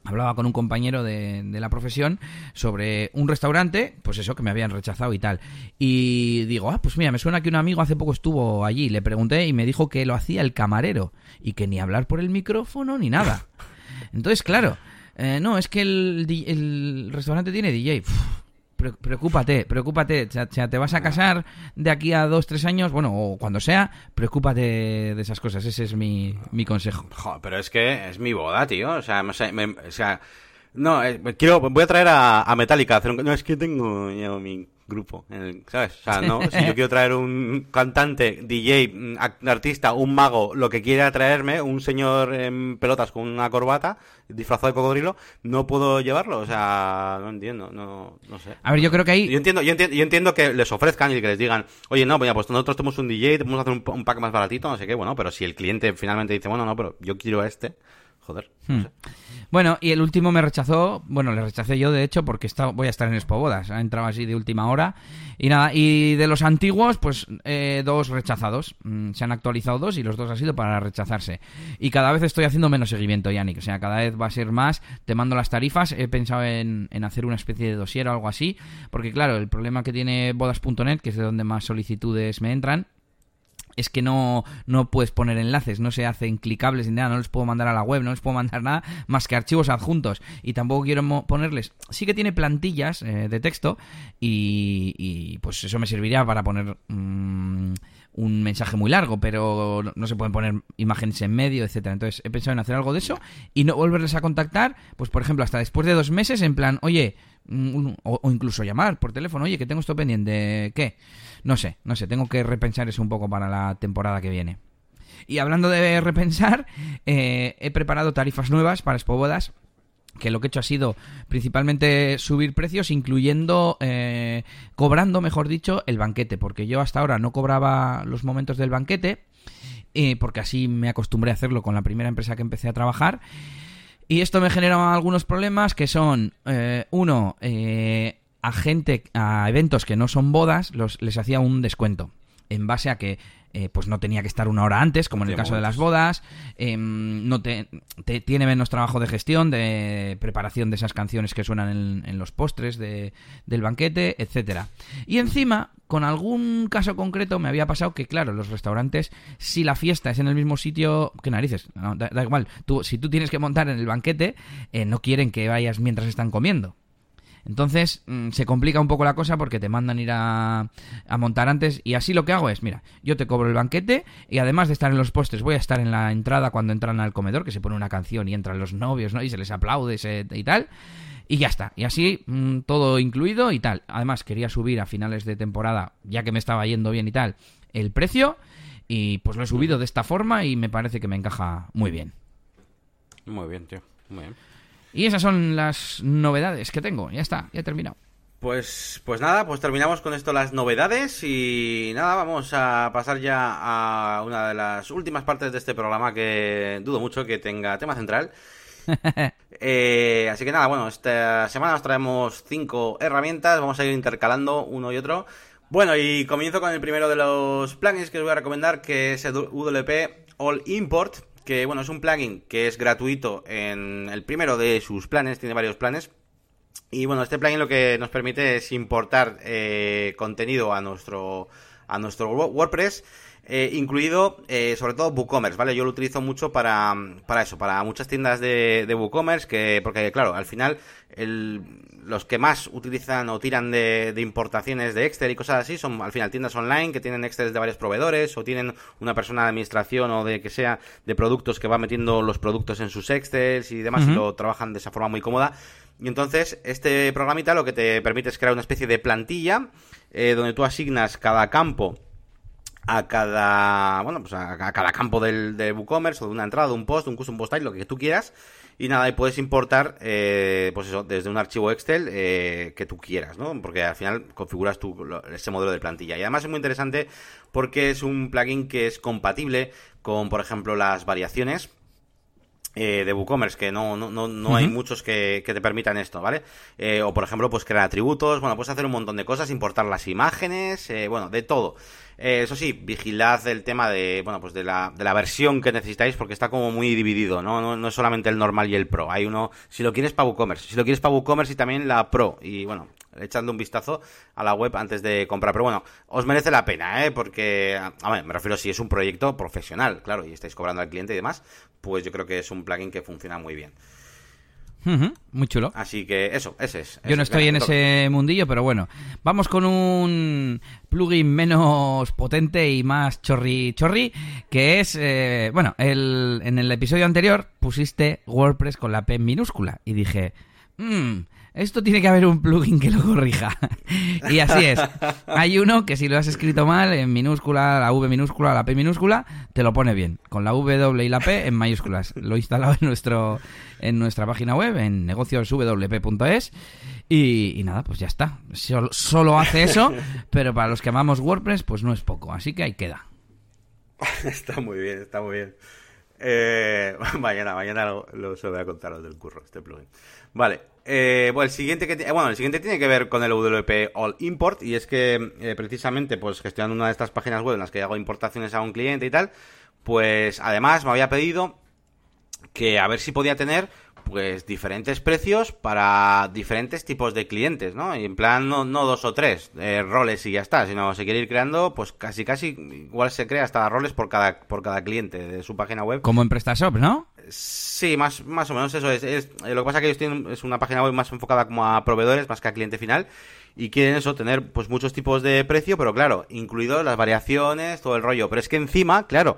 hablaba con un compañero de, de la profesión sobre un restaurante, pues eso, que me habían rechazado y tal. Y digo, ah, pues mira, me suena que un amigo hace poco estuvo allí. Le pregunté y me dijo que lo hacía el camarero y que ni hablar por el micrófono ni nada. [LAUGHS] Entonces, claro, eh, no, es que el, el restaurante tiene DJ. Uf, preocúpate, preocúpate. O sea, te vas a casar de aquí a dos, tres años, bueno, o cuando sea, preocúpate de esas cosas. Ese es mi, mi consejo. Joder, pero es que es mi boda, tío. O sea, sé, me- o sea, no, eh, quiero, voy a traer a, a Metallica. a no, es que tengo mi grupo, en el- ¿sabes? O sea, no, [LAUGHS] si yo quiero traer un cantante, DJ, mm, artista, un mago, lo que quiera traerme, un señor en pelotas con una corbata, disfrazado de cocodrilo, no puedo llevarlo. O sea, no entiendo, no, no sé. A ver, yo creo que ahí Yo entiendo, yo entiendo, yo entiendo que les ofrezcan y que les digan, oye, no, pues, ya, pues nosotros tenemos un DJ, podemos hacer un, un pack más baratito, no sé qué, bueno, pero si el cliente finalmente dice, bueno, no, pero yo quiero este, joder. no Hmm. sé. Bueno, y el último me rechazó, bueno, le rechacé yo de hecho porque está- voy a estar en Expo Bodas, ha entrado así de última hora. Y nada, y de los antiguos, pues eh, dos rechazados. Mm, se han actualizado dos y los dos han sido para rechazarse. Y cada vez estoy haciendo menos seguimiento, Yannick, o sea, cada vez va a ser más, te mando las tarifas, he pensado en, en hacer una especie de dossier o algo así, porque claro, el problema que tiene bodas.net, que es de donde más solicitudes me entran, es que no, no puedes poner enlaces, no se hacen clicables ni nada, no les puedo mandar a la web, no les puedo mandar nada más que archivos adjuntos. Y tampoco quiero ponerles. Sí que tiene plantillas eh, de texto y, pues eso me serviría para poner mm, un mensaje muy largo, pero no se pueden poner imágenes en medio, etcétera. Entonces he pensado en hacer algo de eso y no volverles a contactar, pues por ejemplo, hasta después de dos meses, en plan, oye, o, o incluso llamar por teléfono, oye, que tengo esto pendiente, ¿qué? No sé, no sé, tengo que repensar eso un poco para la temporada que viene. Y hablando de repensar, eh, he preparado tarifas nuevas para Bodas que lo que he hecho ha sido principalmente subir precios, incluyendo, eh, cobrando, mejor dicho, el banquete, porque yo hasta ahora no cobraba los momentos del banquete, eh, porque así me acostumbré a hacerlo con la primera empresa que empecé a trabajar. Y esto me genera algunos problemas que son, uno, a gente, a eventos que no son bodas, los, les hacía un descuento. En base a que eh, pues no tenía que estar una hora antes, como en el caso de las bodas, em, no te, tiene menos trabajo de gestión, de preparación de esas canciones que suenan en, los postres de, del banquete, etcétera. Y encima, con algún caso concreto me había pasado que, claro, los restaurantes, si la fiesta es en el mismo sitio, que narices, da, igual, tú, si tú tienes que montar en el banquete, eh, no quieren que vayas mientras están comiendo. Entonces mm, se complica un poco la cosa porque te mandan ir a, montar antes y así lo que hago es, mira, yo te cobro el banquete y además de estar en los postres voy a estar en la entrada cuando entran al comedor, que se pone una canción y entran los novios, ¿no? Y se les aplaude y tal. Y ya está. Y así mm, todo incluido y tal. Además quería subir a finales de temporada, ya que me estaba yendo bien y tal, el precio. Y pues lo he subido de esta forma y me parece que me encaja muy bien. Muy bien, tío. Muy bien. Y esas son las novedades que tengo. Ya está, ya he terminado. Pues, pues nada, pues terminamos con esto las novedades y nada, vamos a pasar ya a una de las últimas partes de este programa que dudo mucho que tenga tema central. [LAUGHS] Eh, así que nada, bueno, esta semana nos traemos cinco herramientas, vamos a ir intercalando uno y otro. Bueno, y comienzo con el primero de los plugins que os voy a recomendar, que es el WP All Import, que bueno, es un plugin que es gratuito en el primero de sus planes, tiene varios planes. Y bueno, este plugin lo que nos permite es importar eh, contenido a nuestro, a nuestro WordPress. Eh, incluido eh, sobre todo WooCommerce, ¿vale? Yo lo utilizo mucho para, para eso, para muchas tiendas de, de WooCommerce, que, porque claro, al final el, los que más utilizan o tiran de, importaciones de Excel y cosas así son al final tiendas online que tienen Excel de varios proveedores o tienen una persona de administración o de que sea de productos que va metiendo los productos en sus Excel y demás y lo trabajan de esa forma muy cómoda. Y entonces este programita lo que te permite es crear una especie de plantilla eh, donde tú asignas cada campo a cada bueno pues a, cada campo del, de WooCommerce o de una entrada, de un post, un custom post type, lo que tú quieras y nada, y puedes importar, eh, pues eso, desde un archivo Excel eh, que tú quieras, ¿no? Porque al final configuras tú ese modelo de plantilla. Y además es muy interesante porque es un plugin que es compatible con, por ejemplo, las variaciones eh, de WooCommerce, que no, no, no, no hay muchos que, que, te permitan esto, ¿vale? Eh, o por ejemplo, pues crear atributos, bueno, puedes hacer un montón de cosas, importar las imágenes, eh, bueno, de todo. Eh, eso sí, vigilad el tema de, bueno, pues de la, de la versión que necesitáis porque está como muy dividido, ¿no? ¿no? No, es solamente el normal y el pro. Hay uno, si lo quieres para WooCommerce, si lo quieres para WooCommerce y también la pro. Y bueno, echando un vistazo a la web antes de comprar. Pero bueno, os merece la pena, ¿eh? Porque, a ver, me refiero si es un proyecto profesional, claro, y estáis cobrando al cliente y demás, pues yo creo que es un plugin que funciona muy bien muy chulo. Así que eso, ese es. Yo no estoy en ese mundillo, pero bueno. Vamos con un plugin menos potente y más chorri chorri, que es, eh, bueno, el, en el episodio anterior pusiste WordPress con la P minúscula y dije, mmm, esto tiene que haber un plugin que lo corrija. y así es. Hay uno que si lo has escrito mal, en minúscula, la V minúscula, la P minúscula, te lo pone bien. Con la W y la P en mayúsculas. Lo he instalado en, nuestro, en nuestra página web, en negocioswp.es. Y, y, nada, pues ya está. Solo, solo hace eso, pero para los que amamos WordPress, pues no es poco. Así que ahí queda. [LAUGHS] está muy bien, está muy bien. Eh, [LAUGHS] mañana, mañana lo, lo, voy a contaros del curro, este plugin. Vale, eh, bueno, el siguiente que eh, bueno, el siguiente tiene que ver con el WP All Import y es que eh, precisamente pues gestionando una de estas páginas web en las que hago importaciones a un cliente y tal, pues además me había pedido que a ver si podía tener pues diferentes precios para diferentes tipos de clientes, ¿no? Y en plan, no, no dos o tres eh, roles y ya está, sino se quiere ir creando, pues casi casi, igual se crea hasta roles por cada, por cada cliente de su página web. Como en PrestaShop, ¿no? Sí, más, más o menos eso es. es eh, lo que pasa es que ellos tienen es una página web más enfocada como a proveedores, más que a cliente final, y quieren eso, tener pues muchos tipos de precio, pero claro, incluido las variaciones, todo el rollo. Pero es que encima, claro,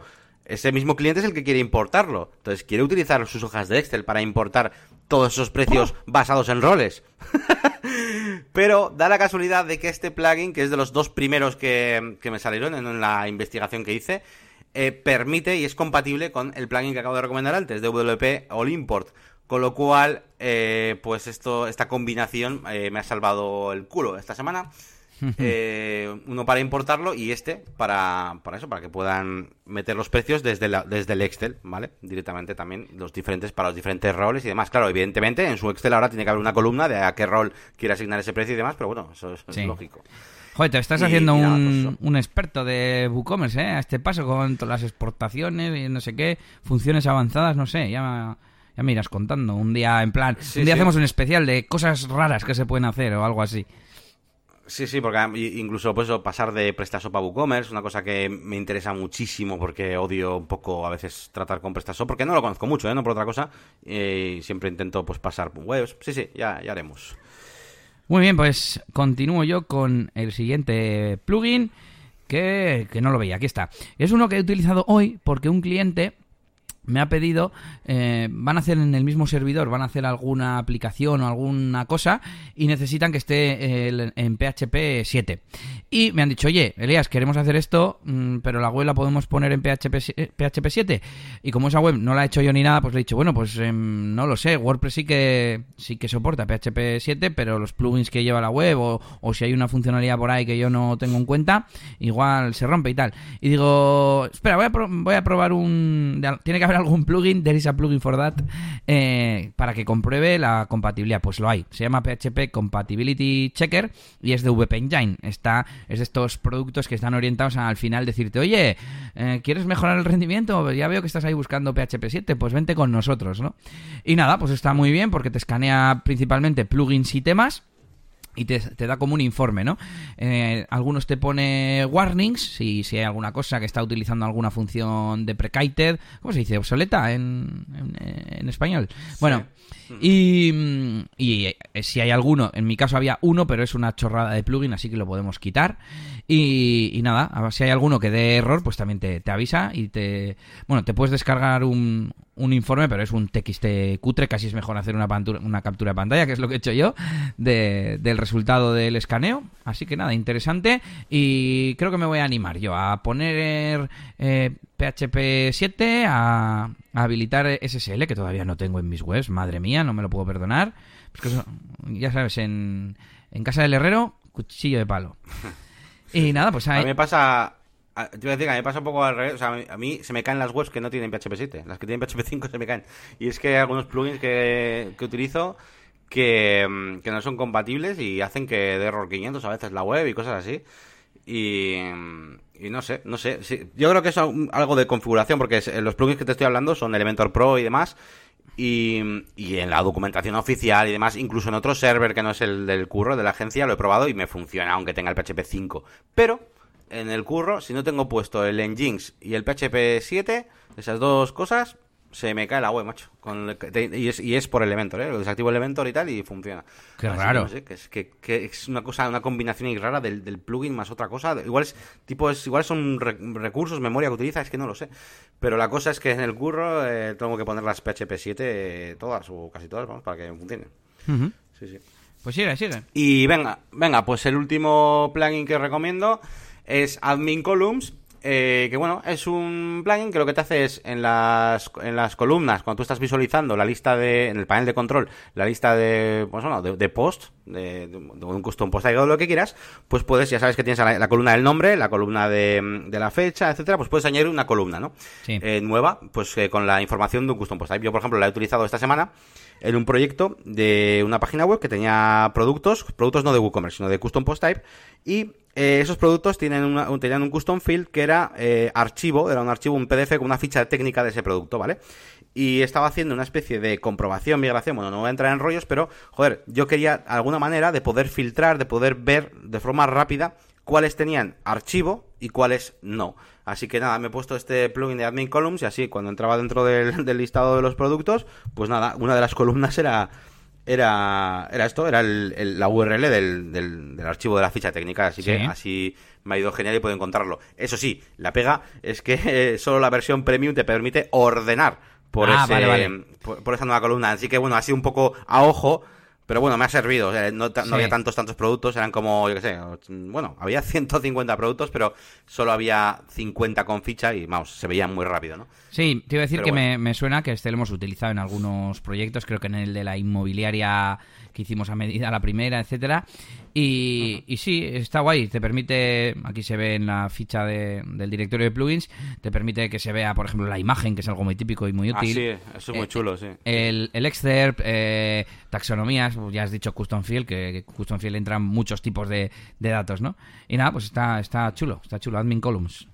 ese mismo cliente es el que quiere importarlo. Entonces quiere utilizar sus hojas de Excel para importar todos esos precios basados en roles. [LAUGHS] Pero da la casualidad de que este plugin, que es de los dos primeros que, me salieron en la investigación que hice, eh, permite y es compatible con el plugin que acabo de recomendar antes, de WP All Import. Con lo cual, eh, pues esto, esta combinación eh, me ha salvado el culo esta semana. [LAUGHS] Eh, uno para importarlo y este para, para eso, para que puedan meter los precios desde, la, desde el Excel, ¿vale? Directamente también los diferentes para los diferentes roles y demás. Claro, evidentemente en su Excel ahora tiene que haber una columna de a qué rol quiere asignar ese precio y demás, pero bueno, eso es, lógico. Joder, te estás haciendo un, pues un, experto de WooCommerce, ¿eh? A este paso con todas las exportaciones y no sé qué, funciones avanzadas, no sé, ya, ya me irás contando. Un día, en plan, un día hacemos un especial de cosas raras que se pueden hacer o algo así. Sí, sí, porque incluso pues, pasar de PrestaShop a WooCommerce, una cosa que me interesa muchísimo porque odio un poco a veces tratar con PrestaShop, porque no lo conozco mucho, ¿eh? no por otra cosa, y siempre intento pues pasar webs. Sí, sí, ya, ya haremos. Muy bien, pues continúo yo con el siguiente plugin que, que no lo veía. Aquí está. Es uno que he utilizado hoy porque un cliente me ha pedido, eh, van a hacer en el mismo servidor, van a hacer alguna aplicación o alguna cosa y necesitan que esté eh, en PHP 7. Y me han dicho, oye, Elías, queremos hacer esto, mm, pero la web la podemos poner en PHP, PHP 7. Y como esa web no la he hecho yo ni nada, pues le he dicho, bueno, pues em, no lo sé, WordPress sí que, sí que soporta PHP 7, pero los plugins que lleva la web o, o si hay una funcionalidad por ahí que yo no tengo en cuenta, igual se rompe y tal. Y digo, espera, voy a, voy a probar un... Tiene que haber algún plugin, there is a plugin for that, eh, para que compruebe la compatibilidad. Pues lo hay. Se llama PHP Compatibility Checker y es de VP Engine. Está, es de estos productos que están orientados al final decirte, oye, eh, ¿quieres mejorar el rendimiento? Ya veo que estás ahí buscando PHP 7, pues vente con nosotros, ¿no? Y nada, pues está muy bien porque te escanea principalmente plugins y temas y te, da como un informe, ¿no? Eh, algunos te pone warnings, si, si hay alguna cosa que está utilizando alguna función de deprecated, ¿cómo se dice? Obsoleta en, en, español. Bueno, y, y, eh, si hay alguno, en mi caso había uno, pero es una chorrada de plugin, así que lo podemos quitar. Y, y nada, si hay alguno que dé error, pues también te, te avisa y te... Bueno, te puedes descargar un, un informe, pero es un TXT cutre, casi es mejor hacer una, una captura de pantalla, que es lo que he hecho yo, del resultado del escaneo. Así que nada, interesante. Y creo que me voy a animar yo a poner PHP eh, 7, a, habilitar SSL, que todavía no tengo en mis webs, madre mía, no me lo puedo perdonar. ya sabes, en, en casa del herrero, cuchillo de palo. Y [LAUGHS] nada, pues A mí me pasa te iba a decir que a mí me pasa un poco al revés. O sea, a mí se me caen las webs que no tienen PHP 7. Las que tienen PHP 5 se me caen. Y es que hay algunos plugins que, que utilizo que, mm, que, no son compatibles y hacen que de error 500 a veces la web y cosas así. Y, y no sé, no sé. yo creo que es algo de configuración porque los plugins que te estoy hablando son Elementor Pro y demás. Y, y, en la documentación oficial y demás, incluso en otro server que no es el del curro de la agencia, lo he probado y me funciona, aunque tenga el PHP 5. Pero en el curro, si no tengo puesto el Nginx y el PHP 7, esas dos cosas, se me cae la web, macho. Con y, es, y, es, por Elementor, ¿eh? Lo desactivo Elementor y tal y funciona. Qué raro. Que, es, que, es una cosa, una combinación rara del, del, plugin más otra cosa. Igual es, tipo, es, igual son recursos, memoria que utiliza, es que no lo sé. Pero la cosa es que en el curro eh, tengo que poner las PHP 7 eh, todas, o casi todas, vamos, para que funcione. Sí, sí. Pues sigue, sigue. Y venga, venga, pues el último plugin que recomiendo es Admin Columns, eh, que bueno, es un plugin que lo que te hace es en las, en las columnas, cuando tú estás visualizando la lista de, en el panel de control, la lista de, pues bueno, de, de post, de, un custom post o lo que quieras, pues puedes, ya sabes que tienes la, columna del nombre, la columna de, de, la fecha, etcétera, pues puedes añadir una columna, ¿no? Eh, nueva, pues eh, con la información de un custom post Yo, por ejemplo, la he utilizado esta semana en un proyecto de una página web que tenía productos, productos no de WooCommerce, sino de custom post type, y eh, esos productos tenían un custom field que era eh, archivo, era un archivo, un PDF con una ficha técnica de ese producto, ¿vale? y estaba haciendo una especie de comprobación, migración, bueno, no voy a entrar en rollos, pero, joder, yo quería alguna manera de poder filtrar, de poder ver de forma rápida cuáles tenían archivo y cuáles no. Así que nada, me he puesto este plugin de Admin Columns y así cuando entraba dentro del, [LAUGHS] listado de los productos, pues nada, una de las columnas era era, era esto, era el, la URL del, del, archivo de la ficha técnica, así que así me ha ido genial y puedo encontrarlo. Eso sí, la pega es que solo la versión premium te permite ordenar por, ah, ese, Por, esa nueva columna, así que bueno, ha sido un poco a ojo, pero bueno, me ha servido. no, había tantos, tantos productos, eran como, yo qué sé, bueno, había [LAUGHS] 150 productos, pero solo había 50 con ficha y, vamos, se veían muy rápido, ¿no? Sí, te iba a decir que me, suena que este lo hemos utilizado en algunos proyectos, creo que en el de la inmobiliaria que hicimos a medida la primera, etcétera. Y, y sí, está guay, te permite, aquí se ve en la ficha del directorio de plugins, te permite que se vea, por ejemplo, la imagen, que es algo muy típico y muy ah, útil. sí, eso es muy eh, chulo, sí. El, el excerpt, eh, taxonomías, pues ya has dicho custom field, que, custom field entran muchos tipos de, de datos, ¿no? Y nada, pues está, está chulo, está chulo, admin columns.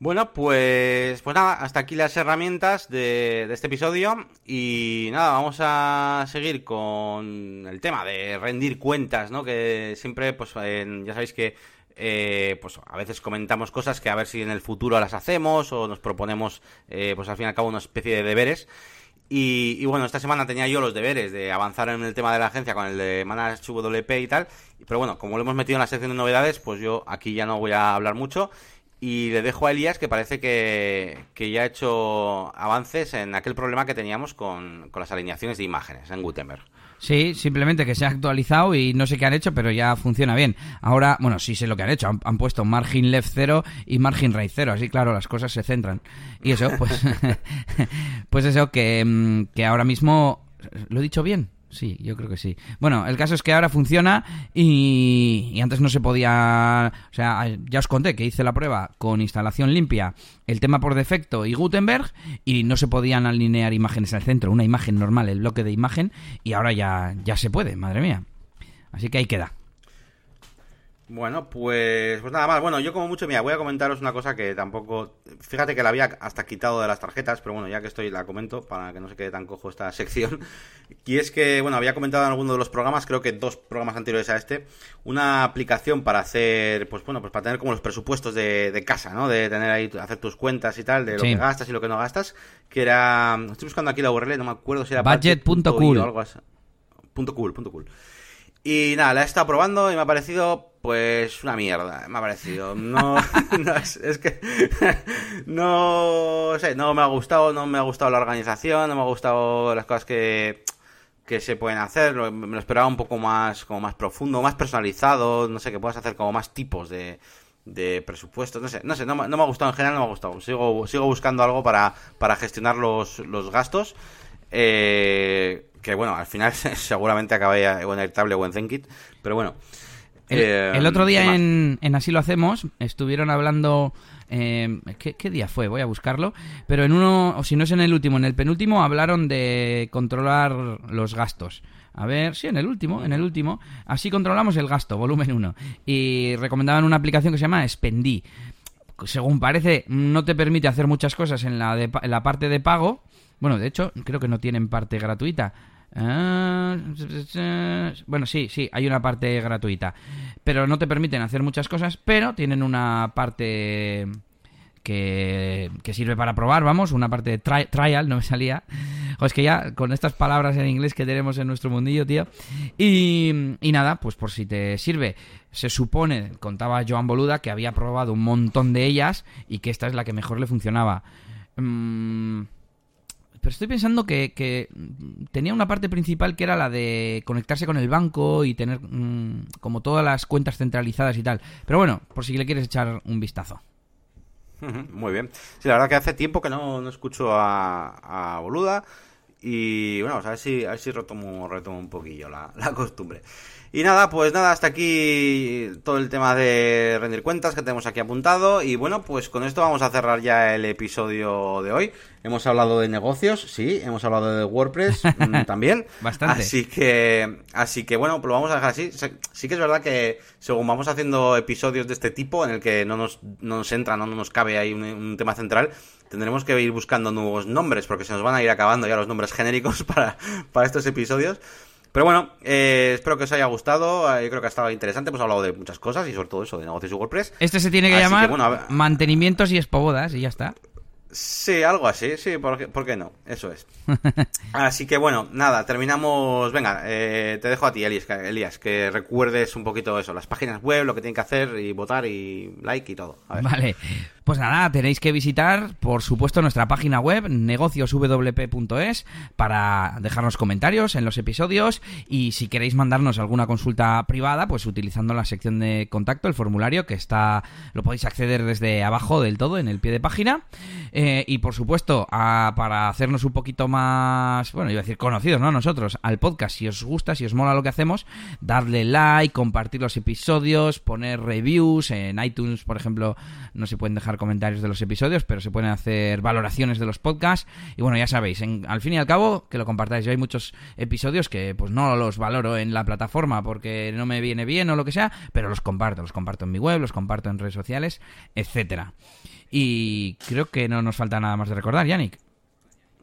Bueno, pues, pues nada, hasta aquí las herramientas de, este episodio y nada, vamos a seguir con el tema de rendir cuentas, ¿no? Que siempre, pues ya sabéis que eh, pues a veces comentamos cosas que a ver si en el futuro las hacemos o nos proponemos, eh, pues al fin y al cabo, una especie de deberes. Y, bueno, esta semana tenía yo los deberes de avanzar en el tema de la agencia con el de Manage WP y tal. Pero bueno, como lo hemos metido en la sección de novedades, pues yo aquí ya no voy a hablar mucho. Y le dejo a Elías que parece que, ya ha hecho avances en aquel problema que teníamos con, las alineaciones de imágenes en Gutenberg. Sí, simplemente que se ha actualizado y no sé qué han hecho, pero ya funciona bien. Ahora, bueno, sí sé lo que han hecho. Han, puesto margin left 0 y margin right 0. Así, claro, las cosas se centran. Y eso, pues, [LAUGHS] pues eso, que, mm, que ahora mismo... ¿Lo he dicho bien? Sí, yo creo que sí. Bueno, el caso es que ahora funciona y, antes no se podía... O sea, ya os conté que hice la prueba con instalación limpia, el tema por defecto y Gutenberg y no se podían alinear imágenes al centro, una imagen normal, el bloque de imagen, y ahora ya, ya se puede, madre mía. Así que ahí queda. Bueno, pues, pues nada más. Bueno, yo como mucho, mira, voy a comentaros una cosa que tampoco... Fíjate que la había hasta quitado de las tarjetas, pero bueno, ya que estoy la comento para que no se quede tan cojo esta [LAUGHS] sección. Y es que, bueno, había comentado en alguno de los programas, creo que dos programas anteriores a este, una aplicación para hacer, pues bueno, pues para tener como los presupuestos de, casa, ¿no? De tener ahí, hacer tus cuentas y tal, de lo que gastas y lo que no gastas, que era... Estoy buscando aquí la URL, no me acuerdo si era... Budget.cool. o algo así. Punto cool, punto cool. Y nada, la he estado probando y me ha parecido, pues, una mierda. Me ha parecido. No, [LAUGHS] es, que. [LAUGHS] no sé, no me ha gustado, no me ha gustado la organización, no me ha gustado las cosas que, que se pueden hacer. Me lo esperaba un poco más, como más profundo, más personalizado. No sé, que puedas hacer como más tipos de, de presupuestos. No sé, no sé, no, me ha gustado en general, no me ha gustado. Sigo, sigo buscando algo para, para gestionar los, los gastos. Eh que bueno, al final [LAUGHS] seguramente acabé en Airtable o en Zenkit, pero bueno. El, eh, otro día en, Así lo hacemos, estuvieron hablando... Eh, ¿qué, día fue? Voy a buscarlo. Pero en uno, o si no es en el último, en el penúltimo hablaron de controlar los gastos. A ver, sí, en el último, en el último. Así controlamos el gasto, volumen 1. Y recomendaban una aplicación que se llama Spendí. Según parece, no te permite hacer muchas cosas en la, en la parte de pago. Bueno, de hecho, creo que no tienen parte gratuita. Ah, bueno, sí, sí, hay una parte gratuita. Pero no te permiten hacer muchas cosas, pero tienen una parte que, sirve para probar, vamos, una parte de trial, no me salía. O es que ya con estas palabras en inglés que tenemos en nuestro mundillo, tío. Y, y nada, pues por si te sirve, se supone, contaba Joan Boluda, que había probado un montón de ellas y que esta es la que mejor le funcionaba. Mmm pero estoy pensando que, tenía una parte principal que era la de conectarse con el banco y tener mm, como todas las cuentas centralizadas y tal. Pero bueno, por si le quieres echar un vistazo. Muy bien. Sí, la verdad que hace tiempo que no, escucho a, Boluda. Y bueno, a ver si, a ver si retomo, retomo un poquillo la, la costumbre. Y nada, pues nada, hasta aquí todo el tema de rendir cuentas que tenemos aquí apuntado. Y bueno, pues con esto vamos a cerrar ya el episodio de hoy. Hemos hablado de negocios, sí, hemos hablado de WordPress [LAUGHS] mm, también. Bastante. Así que, así que bueno, pues lo vamos a dejar así. Sí que es verdad que según vamos haciendo episodios de este tipo, en el que no nos, no nos entra, no nos cabe ahí un tema central, tendremos que ir buscando nuevos nombres porque se nos van a ir acabando ya los nombres genéricos [LAUGHS] para, para estos episodios. Pero bueno, eh, espero que os haya gustado. Eh, yo creo que ha estado interesante. Hemos hablado de muchas cosas y sobre todo eso de negocios y WordPress. Este se tiene que llamar mantenimientos y espobodas y ya está. Sí, algo así, sí, ¿por qué, ¿por qué no? Eso es. [LAUGHS] así que bueno, nada, terminamos. Venga, eh, te dejo a ti, Elías, Elías, que recuerdes un poquito eso, las páginas web, lo que tienen que hacer y votar y like y todo. Vale, pues nada, tenéis que visitar, por supuesto, nuestra página web, negocioswp.es, para dejarnos comentarios en los episodios y si queréis mandarnos alguna consulta privada, pues utilizando la sección de contacto, el formulario que está, lo podéis acceder desde abajo del todo, en el pie de página. Eh, y por supuesto, para hacernos un poquito más, bueno, iba a decir conocidos, ¿no? Nosotros, al podcast, si os gusta, si os mola lo que hacemos, darle like, compartir los episodios, poner reviews en iTunes, por ejemplo, no se pueden dejar comentarios de los episodios, pero se pueden hacer valoraciones de los podcasts. Y bueno, ya sabéis, al fin y al cabo, que lo compartáis. Yo hay muchos episodios que pues no los valoro en la plataforma porque no me viene bien o lo que sea, pero los comparto. Los comparto en mi web, los comparto en redes sociales, etcétera. Y creo que no nos falta nada más de recordar, Yannick.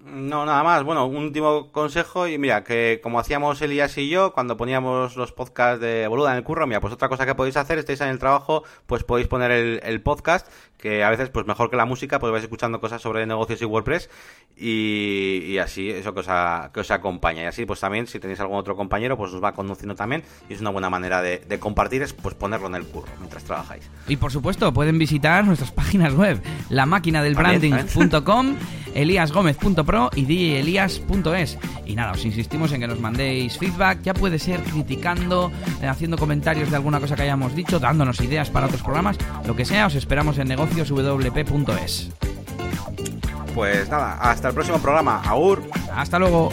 No, nada más. Bueno, un último consejo y mira, que como hacíamos Elías y yo cuando poníamos los podcasts de Boluda en el curro, mira, pues otra cosa que podéis hacer, estáis en el trabajo, pues podéis poner el podcast, que a veces pues mejor que la música, pues vais escuchando cosas sobre negocios y WordPress y, y así, eso que os, que os acompaña. Y así, pues también, si tenéis algún otro compañero, pues os va conduciendo también y es una buena manera de, de compartir, es pues ponerlo en el curro mientras trabajáis. Y por supuesto, pueden visitar nuestras páginas web, la máquina del branding.com, eliasgomez.pro y djelias.es. Y nada, os insistimos en que nos mandéis feedback, ya puede ser criticando, eh, haciendo comentarios de alguna cosa que hayamos dicho, dándonos ideas para otros programas, lo que sea, os esperamos en pues nada, hasta el próximo programa. Aur. Hasta luego.